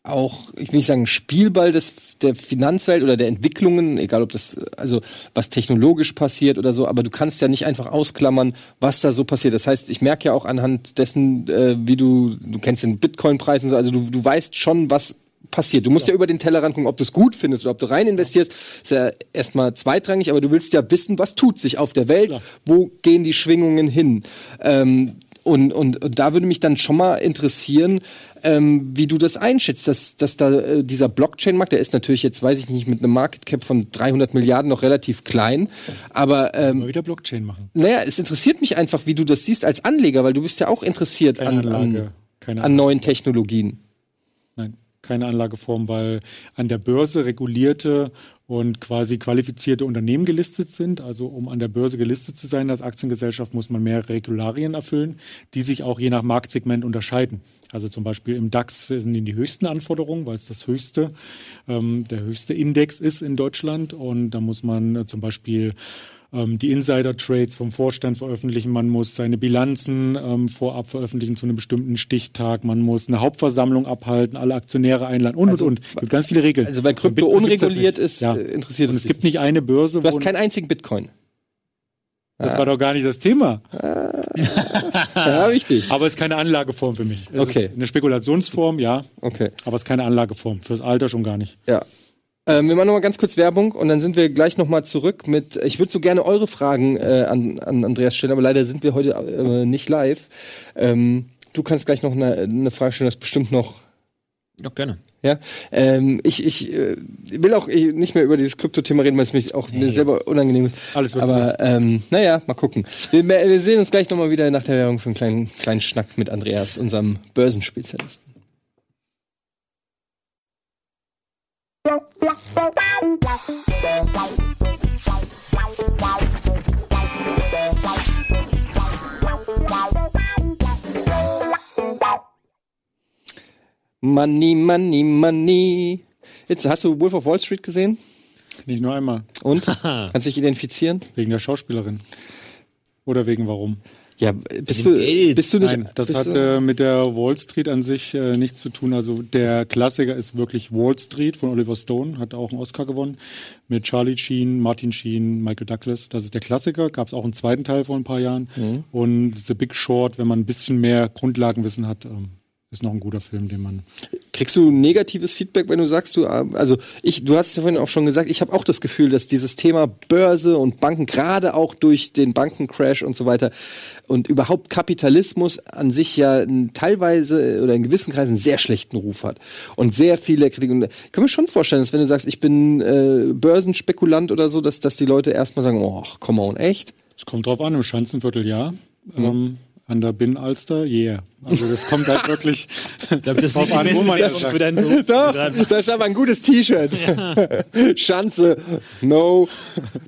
auch, ich will nicht sagen, Spielball des, der Finanzwelt oder der Entwicklungen, egal ob das, also was technologisch passiert oder so, aber du kannst ja nicht einfach ausklammern, was da so passiert. Das heißt, ich merke ja auch anhand dessen, äh, wie du, du kennst den Bitcoin-Preis und so, also du, du weißt schon, was passiert. Du musst ja, ja über den Teller rangucken, ob du es gut findest oder ob du rein investierst. Ist ja erstmal zweitrangig, aber du willst ja wissen, was tut sich auf der Welt, Klar. wo gehen die Schwingungen hin. Ähm, und, und, und da würde mich dann schon mal interessieren, ähm, wie du das einschätzt, dass, dass da äh, dieser Blockchain-Markt, der ist natürlich jetzt, weiß ich nicht, mit einem Market Cap von 300 Milliarden noch relativ klein, aber ähm, Mal wieder Blockchain machen. Naja, es interessiert mich einfach, wie du das siehst als Anleger, weil du bist ja auch interessiert an, an, an neuen Technologien. Keine Anlageform, weil an der Börse regulierte und quasi qualifizierte Unternehmen gelistet sind. Also um an der Börse gelistet zu sein als Aktiengesellschaft, muss man mehrere Regularien erfüllen, die sich auch je nach Marktsegment unterscheiden. Also zum Beispiel im DAX sind die höchsten Anforderungen, weil es das höchste, ähm, der höchste Index ist in Deutschland. Und da muss man äh, zum Beispiel ähm, die Insider-Trades vom Vorstand veröffentlichen, man muss seine Bilanzen ähm, vorab veröffentlichen zu einem bestimmten Stichtag, man muss eine Hauptversammlung abhalten, alle Aktionäre einladen und also, und und. Es gibt ganz viele Regeln. Also weil Krypto unreguliert ist, ja. Äh, interessiert und es gibt nicht eine Börse. Du hast keinen einzigen Bitcoin. Das ah. war doch gar nicht das Thema. Ah. ja, wichtig. Aber es ist keine Anlageform für mich. Es okay. ist eine Spekulationsform, ja. Okay. Aber es ist keine Anlageform. Fürs Alter schon gar nicht. Ja. Ähm, wir machen noch mal ganz kurz Werbung und dann sind wir gleich noch mal zurück mit. Ich würde so gerne eure Fragen äh, an, an Andreas stellen, aber leider sind wir heute äh, nicht live. Ähm, du kannst gleich noch eine, eine Frage stellen, das bestimmt noch. Ja, gerne. Ja, ähm, ich, ich äh, will auch nicht mehr über dieses Krypto-Thema reden, weil es mich auch nee. mir selber unangenehm ist. Alles wird Aber ähm, naja, mal gucken. Wir, wir sehen uns gleich noch mal wieder nach der Werbung für einen kleinen, kleinen Schnack mit Andreas, unserem Börsenspezialisten. Money, money, money. Jetzt hast du Wolf of Wall Street gesehen? Nicht nur einmal. Und? Kannst dich identifizieren? Wegen der Schauspielerin. Oder wegen warum? Ja, bist du, bist du nicht. Nein, das hat äh, mit der Wall Street an sich äh, nichts zu tun. Also der Klassiker ist wirklich Wall Street von Oliver Stone, hat auch einen Oscar gewonnen. Mit Charlie Sheen, Martin Sheen, Michael Douglas. Das ist der Klassiker. Gab es auch einen zweiten Teil vor ein paar Jahren. Mhm. Und The Big Short, wenn man ein bisschen mehr Grundlagenwissen hat, ähm, ist noch ein guter Film, den man. Kriegst du negatives Feedback, wenn du sagst, du, also ich, du hast es ja vorhin auch schon gesagt, ich habe auch das Gefühl, dass dieses Thema Börse und Banken, gerade auch durch den Bankencrash und so weiter und überhaupt Kapitalismus an sich ja teilweise oder in gewissen Kreisen einen sehr schlechten Ruf hat. Und sehr viele Kritik. Und ich kann mir schon vorstellen, dass wenn du sagst, ich bin äh, Börsenspekulant oder so, dass, dass die Leute erstmal sagen, oh, come on, echt? Es kommt drauf an, im Schanzenviertel ja. Mhm. Ähm, an der Binnenalster, yeah. Also das kommt halt wirklich ich glaube, das drauf an, wo man das für deinen Beruf Doch, das ist aber ein gutes T-Shirt. Ja. Schanze, no,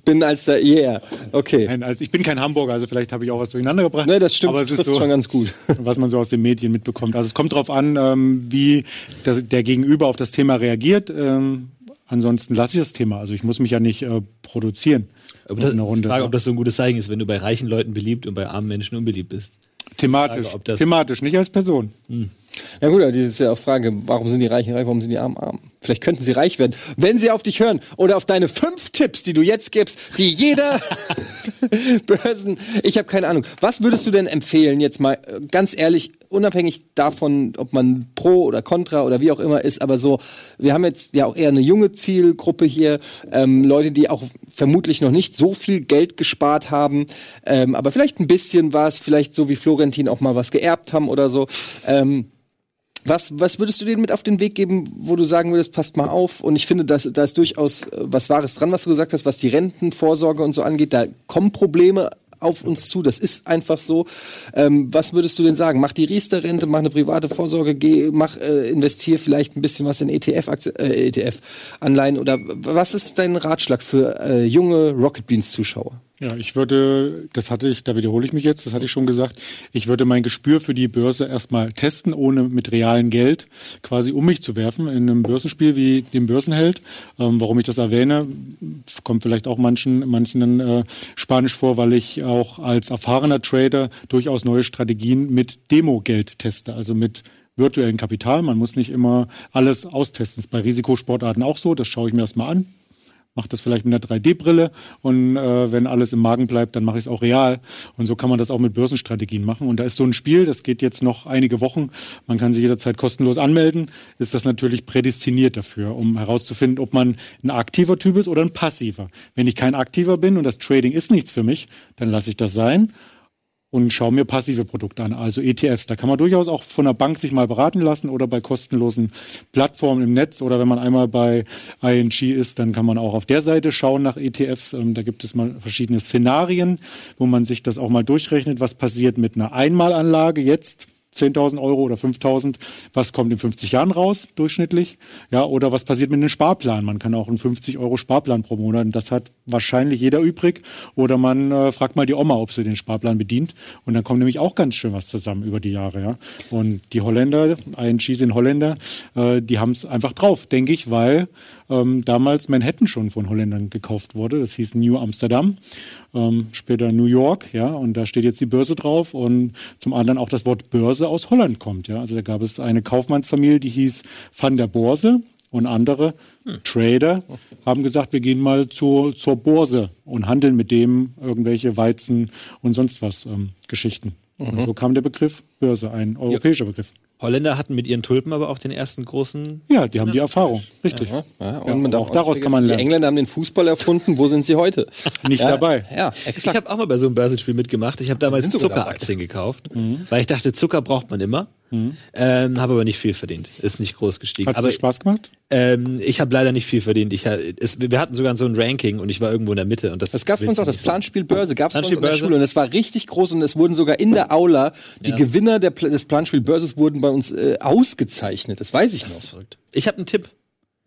Binnenalster, yeah. Okay. Nein, also ich bin kein Hamburger, also vielleicht habe ich auch was durcheinander gebracht. Nee, das stimmt, aber es ist so, schon ganz gut. Was man so aus den Medien mitbekommt. Also es kommt darauf an, ähm, wie das, der Gegenüber auf das Thema reagiert. Ähm, ansonsten lasse ich das Thema. Also ich muss mich ja nicht äh, produzieren. Aber das ist eine Frage, ob das so ein gutes Zeichen ist, wenn du bei reichen Leuten beliebt und bei armen Menschen unbeliebt bist. Thematisch. Frage, Thematisch, nicht als Person. Hm. Ja gut, das ist ja auch Frage, warum sind die Reichen reich, warum sind die Armen arm? Vielleicht könnten sie reich werden, wenn sie auf dich hören oder auf deine fünf Tipps, die du jetzt gibst, die jeder Börsen, ich habe keine Ahnung. Was würdest du denn empfehlen, jetzt mal äh, ganz ehrlich, unabhängig davon, ob man pro oder contra oder wie auch immer ist, aber so, wir haben jetzt ja auch eher eine junge Zielgruppe hier, ähm, Leute, die auch vermutlich noch nicht so viel Geld gespart haben, ähm, aber vielleicht ein bisschen was, vielleicht so wie Florentin auch mal was geerbt haben oder so. Ähm, was, was würdest du denen mit auf den Weg geben, wo du sagen würdest, passt mal auf? Und ich finde, dass, da ist durchaus äh, was Wahres dran, was du gesagt hast, was die Rentenvorsorge und so angeht. Da kommen Probleme auf uns zu. Das ist einfach so. Ähm, was würdest du denn sagen? Mach die Riester-Rente, mach eine private Vorsorge, geh, mach, äh, investier vielleicht ein bisschen was in ETF-Anleihen äh, ETF oder was ist dein Ratschlag für äh, junge Rocket Beans-Zuschauer? Ja, ich würde, das hatte ich, da wiederhole ich mich jetzt, das hatte ich schon gesagt, ich würde mein Gespür für die Börse erstmal testen, ohne mit realem Geld quasi um mich zu werfen in einem Börsenspiel wie dem Börsenheld. Ähm, warum ich das erwähne, kommt vielleicht auch manchen, manchen äh, Spanisch vor, weil ich auch als erfahrener Trader durchaus neue Strategien mit Demo-Geld teste, also mit virtuellen Kapital. Man muss nicht immer alles austesten. Das ist bei Risikosportarten auch so. Das schaue ich mir erstmal an mache das vielleicht mit einer 3D-Brille und äh, wenn alles im Magen bleibt, dann mache ich es auch real. Und so kann man das auch mit Börsenstrategien machen. Und da ist so ein Spiel, das geht jetzt noch einige Wochen. Man kann sich jederzeit kostenlos anmelden. Ist das natürlich prädestiniert dafür, um herauszufinden, ob man ein aktiver Typ ist oder ein passiver. Wenn ich kein aktiver bin und das Trading ist nichts für mich, dann lasse ich das sein und schaue mir passive Produkte an, also ETFs. Da kann man durchaus auch von der Bank sich mal beraten lassen oder bei kostenlosen Plattformen im Netz oder wenn man einmal bei ING ist, dann kann man auch auf der Seite schauen nach ETFs. Ähm, da gibt es mal verschiedene Szenarien, wo man sich das auch mal durchrechnet, was passiert mit einer Einmalanlage jetzt 10.000 Euro oder 5.000, was kommt in 50 Jahren raus durchschnittlich? Ja, oder was passiert mit einem Sparplan? Man kann auch einen 50 Euro Sparplan pro Monat, und das hat wahrscheinlich jeder übrig. Oder man äh, fragt mal die Oma, ob sie den Sparplan bedient. Und dann kommt nämlich auch ganz schön was zusammen über die Jahre. Ja. Und die Holländer, ING sind Holländer, äh, die haben es einfach drauf, denke ich, weil ähm, damals Manhattan schon von Holländern gekauft wurde. Das hieß New Amsterdam, ähm, später New York, ja, und da steht jetzt die Börse drauf und zum anderen auch das Wort Börse aus Holland kommt, ja. Also da gab es eine Kaufmannsfamilie, die hieß Van der Borse und andere hm. Trader haben gesagt, wir gehen mal zur, zur Börse und handeln mit dem irgendwelche Weizen und sonst was ähm, Geschichten. Mhm. Und so kam der Begriff Börse, ein europäischer ja. Begriff. Holländer hatten mit ihren Tulpen aber auch den ersten großen. Ja, die haben die Erfahrung, richtig. Ja, ja. Und man darf auch daraus kann man lernen. Die Engländer haben den Fußball erfunden. Wo sind sie heute? Nicht ja, dabei. Ja, exakt. Ich habe auch mal bei so einem Börsenspiel mitgemacht. Ich habe damals Zuckeraktien gekauft, mhm. weil ich dachte, Zucker braucht man immer. Mhm. Ähm, habe aber nicht viel verdient. Ist nicht groß gestiegen. Hat es Spaß gemacht? Ähm, ich habe leider nicht viel verdient. Ich, es, wir hatten sogar so ein Ranking und ich war irgendwo in der Mitte. Und das, das gab es uns auch, das Planspiel Börse gab es bei uns in der Schule und es war richtig groß und es wurden sogar in der Aula, die ja. Gewinner der, des Planspiel Börses wurden bei uns äh, ausgezeichnet. Das weiß ich das noch. Ist verrückt. Ich habe einen Tipp.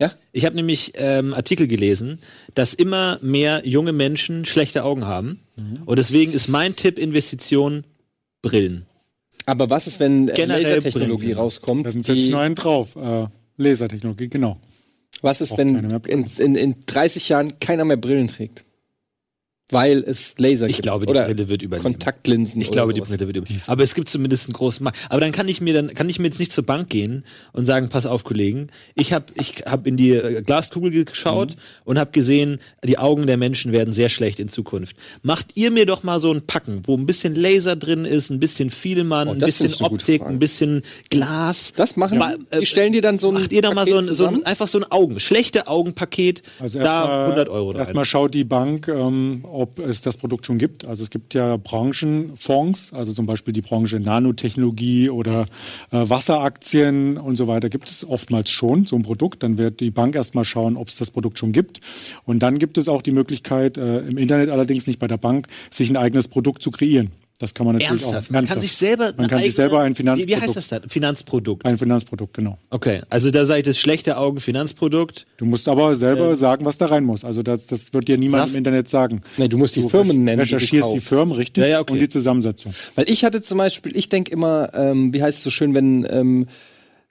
Ja? Ich habe nämlich ähm, Artikel gelesen, dass immer mehr junge Menschen schlechte Augen haben. Mhm. Und deswegen ist mein Tipp Investition Brillen. Aber was ist, wenn Generell Lasertechnologie Brillen. rauskommt? Da sind jetzt nur einen drauf. Äh, Lasertechnologie, genau. Was ist, wenn in, in, in 30 Jahren keiner mehr Brillen trägt? Weil es Laser ich gibt. Ich glaube, die oder Brille wird überleben. Kontaktlinsen. Ich glaube, sowas. die Brille wird überleben. Aber es gibt zumindest einen großen Markt. Aber dann kann ich mir dann kann ich mir jetzt nicht zur Bank gehen und sagen, pass auf, Kollegen, ich habe ich hab in die äh, Glaskugel geschaut mhm. und habe gesehen, die Augen der Menschen werden sehr schlecht in Zukunft. Macht ihr mir doch mal so ein Packen, wo ein bisschen Laser drin ist, ein bisschen Vielmann, oh, ein bisschen Optik, ein bisschen Glas. Das machen äh, die stellen dir dann so ein Macht ihr da mal so ein, so ein, einfach so ein Augen, schlechte Augenpaket, also da mal, 100 Euro Erstmal schaut die Bank, ähm, ob es das Produkt schon gibt. Also es gibt ja Branchenfonds, also zum Beispiel die Branche Nanotechnologie oder äh, Wasseraktien und so weiter gibt es oftmals schon so ein Produkt. Dann wird die Bank erstmal schauen, ob es das Produkt schon gibt. Und dann gibt es auch die Möglichkeit, äh, im Internet allerdings nicht bei der Bank, sich ein eigenes Produkt zu kreieren. Das kann man natürlich Ernsthaft? auch. Man kann sich selber, man kann sich selber ein Finanzprodukt. Wie, wie heißt das dann? Finanzprodukt. Ein Finanzprodukt, genau. Okay, also da seid das schlechte Augen Finanzprodukt. Du musst aber selber äh, sagen, was da rein muss. Also das, das wird dir niemand Saft? im Internet sagen. Nee, du musst die du Firmen nennen. Recherchierst die, die Firmen richtig ja, ja, okay. und die Zusammensetzung. Weil ich hatte zum Beispiel, ich denke immer, ähm, wie heißt es so schön, wenn ähm,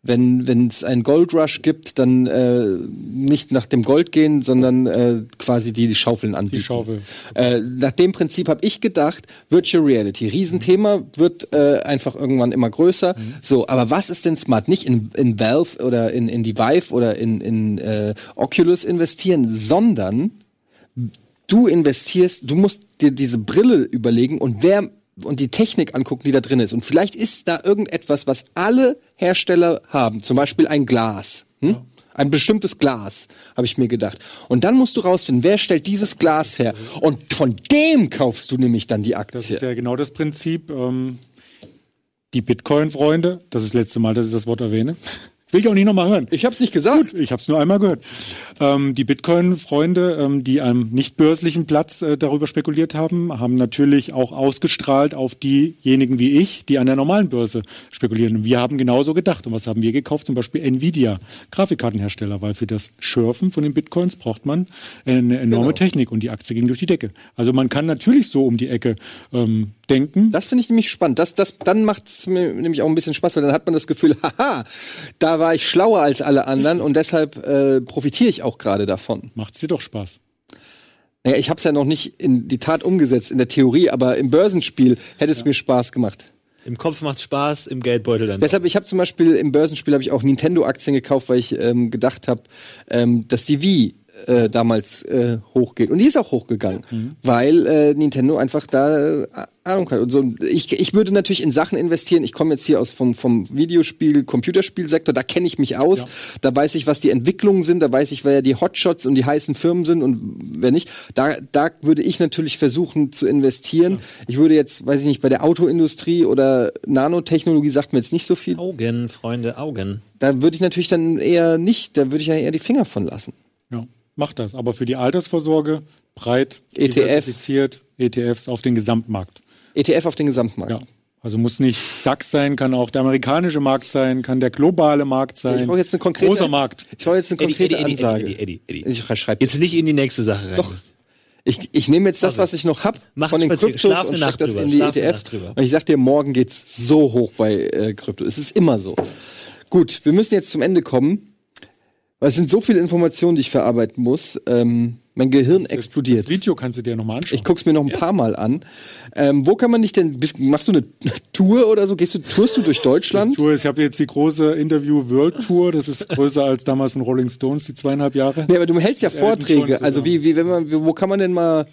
wenn wenn es einen Goldrush gibt, dann äh, nicht nach dem Gold gehen, sondern äh, quasi die, die Schaufeln anbieten. Die Schaufel. Äh, nach dem Prinzip habe ich gedacht, Virtual Reality, Riesenthema, mhm. wird äh, einfach irgendwann immer größer. Mhm. So, aber was ist denn smart? Nicht in, in Valve oder in, in die Vive oder in, in äh, Oculus investieren, sondern du investierst, du musst dir diese Brille überlegen und wer und die Technik angucken, die da drin ist. Und vielleicht ist da irgendetwas, was alle Hersteller haben. Zum Beispiel ein Glas. Hm? Ja. Ein bestimmtes Glas, habe ich mir gedacht. Und dann musst du rausfinden, wer stellt dieses Glas her? Und von dem kaufst du nämlich dann die Aktie. Das ist ja genau das Prinzip. Ähm, die Bitcoin-Freunde, das ist das letzte Mal, dass ich das Wort erwähne, Will ich auch nicht nochmal hören. Ich habe es nicht gesagt. Gut, ich habe es nur einmal gehört. Ähm, die Bitcoin-Freunde, ähm, die am nicht börslichen Platz äh, darüber spekuliert haben, haben natürlich auch ausgestrahlt auf diejenigen wie ich, die an der normalen Börse spekulieren. Und wir haben genauso gedacht. Und was haben wir gekauft? Zum Beispiel Nvidia, Grafikkartenhersteller, weil für das Schürfen von den Bitcoins braucht man eine enorme genau. Technik und die Aktie ging durch die Decke. Also man kann natürlich so um die Ecke ähm, denken. Das finde ich nämlich spannend. Das, das, dann macht es mir nämlich auch ein bisschen Spaß, weil dann hat man das Gefühl, haha, da war ich schlauer als alle anderen und deshalb äh, profitiere ich auch gerade davon. Macht's dir doch Spaß. Naja, ich habe es ja noch nicht in die Tat umgesetzt, in der Theorie, aber im Börsenspiel hätte es ja. mir Spaß gemacht. Im Kopf macht Spaß, im Geldbeutel dann. Deshalb, ich habe zum Beispiel im Börsenspiel habe ich auch Nintendo-Aktien gekauft, weil ich ähm, gedacht habe, ähm, dass die Wii äh, damals äh, hochgeht. Und die ist auch hochgegangen, mhm. weil äh, Nintendo einfach da äh, Ahnung hat. Und so, ich, ich würde natürlich in Sachen investieren. Ich komme jetzt hier aus vom, vom Videospiel, Computerspielsektor, da kenne ich mich aus. Ja. Da weiß ich, was die Entwicklungen sind, da weiß ich, wer die Hotshots und die heißen Firmen sind und wer nicht. Da, da würde ich natürlich versuchen zu investieren. Ja. Ich würde jetzt, weiß ich nicht, bei der Autoindustrie oder Nanotechnologie sagt mir jetzt nicht so viel. Augen, Freunde, Augen. Da würde ich natürlich dann eher nicht, da würde ich ja eher die Finger von lassen. Ja macht das. Aber für die Altersvorsorge breit ETF. ETFs auf den Gesamtmarkt. ETF auf den Gesamtmarkt. Ja. Also muss nicht DAX sein, kann auch der amerikanische Markt sein, kann der globale Markt sein. Ich brauche jetzt eine konkrete großer Markt. Ich brauche jetzt eine konkrete Eddie, Eddie, Ansage. Eddie, Eddie, Eddie, Eddie. Ich schreibe jetzt nicht in die nächste Sache rein. Doch. Ich, ich nehme jetzt das, also, was ich noch hab von den Kryptos und steck das in die ETFs. Und ich sag dir, morgen geht's so hoch bei äh, Krypto. Es ist immer so. Gut, wir müssen jetzt zum Ende kommen. Weil es sind so viele Informationen, die ich verarbeiten muss. Ähm, mein Gehirn das, explodiert. Das Video kannst du dir nochmal anschauen. Ich guck's mir noch ein ja. paar Mal an. Ähm, wo kann man dich denn, bist, machst du eine Tour oder so? Gehst du, tourst du durch Deutschland? Ich, tue, ich habe jetzt die große Interview World Tour, das ist größer als damals von Rolling Stones, die zweieinhalb Jahre. Nee, aber du hältst ja Vorträge. Also wie, wie, wenn man, wo kann man denn mal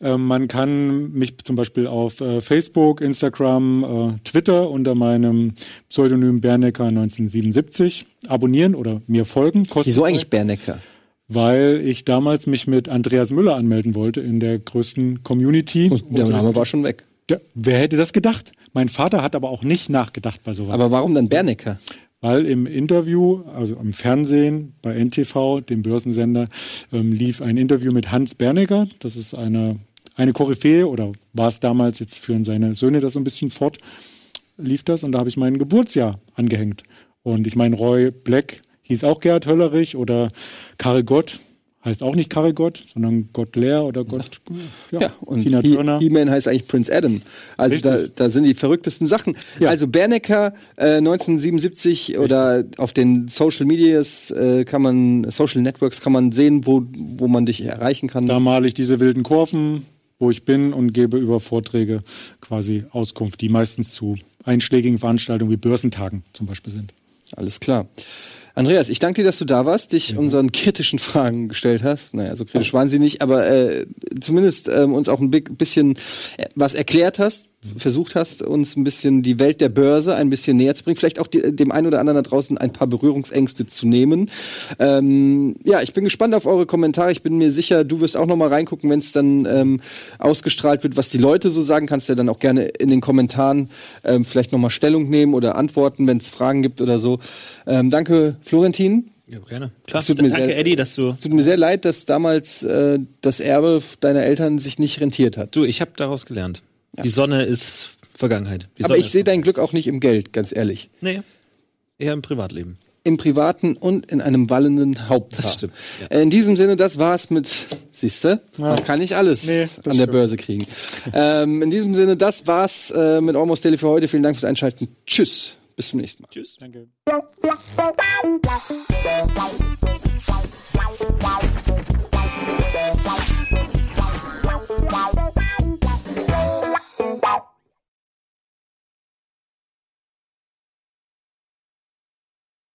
man kann mich zum Beispiel auf äh, Facebook, Instagram, äh, Twitter unter meinem Pseudonym Bernecker 1977 abonnieren oder mir folgen. Wieso eigentlich Bernecker? Weil ich damals mich mit Andreas Müller anmelden wollte in der größten Community. Und der Name war schon weg. Der, wer hätte das gedacht? Mein Vater hat aber auch nicht nachgedacht bei sowas. Aber warum dann Bernecker? Weil im Interview, also im Fernsehen bei NTV, dem Börsensender, ähm, lief ein Interview mit Hans Bernecker. Das ist eine, eine Koryphäe oder war es damals, jetzt führen seine Söhne das so ein bisschen fort, lief das und da habe ich mein Geburtsjahr angehängt. Und ich meine, Roy Black hieß auch Gerhard Höllerich oder Karel Gott heißt auch nicht Karel Gott, sondern Gott Lehr oder Gott. Ja, ja und Tina Turner. He-Man heißt eigentlich Prince Adam. Also da, da, sind die verrücktesten Sachen. Ja. Also Bernecker äh, 1977 Richtig. oder auf den Social Medias äh, kann man, Social Networks kann man sehen, wo, wo man dich erreichen kann. Da male ich diese wilden Kurven, wo ich bin und gebe über Vorträge quasi Auskunft, die meistens zu einschlägigen Veranstaltungen wie Börsentagen zum Beispiel sind. Alles klar. Andreas, ich danke dir, dass du da warst, dich ja. unseren kritischen Fragen gestellt hast. Naja, so kritisch waren sie nicht, aber äh, zumindest ähm, uns auch ein bisschen äh, was erklärt hast versucht hast, uns ein bisschen die Welt der Börse ein bisschen näher zu bringen, vielleicht auch die, dem einen oder anderen da draußen ein paar Berührungsängste zu nehmen. Ähm, ja, ich bin gespannt auf eure Kommentare. Ich bin mir sicher, du wirst auch noch mal reingucken, wenn es dann ähm, ausgestrahlt wird, was die Leute so sagen. Kannst du ja dann auch gerne in den Kommentaren ähm, vielleicht noch mal Stellung nehmen oder antworten, wenn es Fragen gibt oder so. Ähm, danke, Florentin. Ja, gerne. Klar. Es tut mir Danke, sehr, Eddie, dass du. Es tut mir sehr leid, dass damals äh, das Erbe deiner Eltern sich nicht rentiert hat. Du, ich habe daraus gelernt. Die Sonne ist Vergangenheit. Die Aber ich sehe dein Glück auch nicht im Geld, ganz ehrlich. Nee. Eher im Privatleben. Im Privaten und in einem wallenden Haupthaar. Das stimmt. Ja. Äh, in diesem Sinne, das war's mit, siehste, da kann ich alles nee, an der Börse kriegen. ähm, in diesem Sinne, das war's äh, mit Almost Daily für heute. Vielen Dank fürs Einschalten. Tschüss. Bis zum nächsten Mal. Tschüss. Danke. Wow.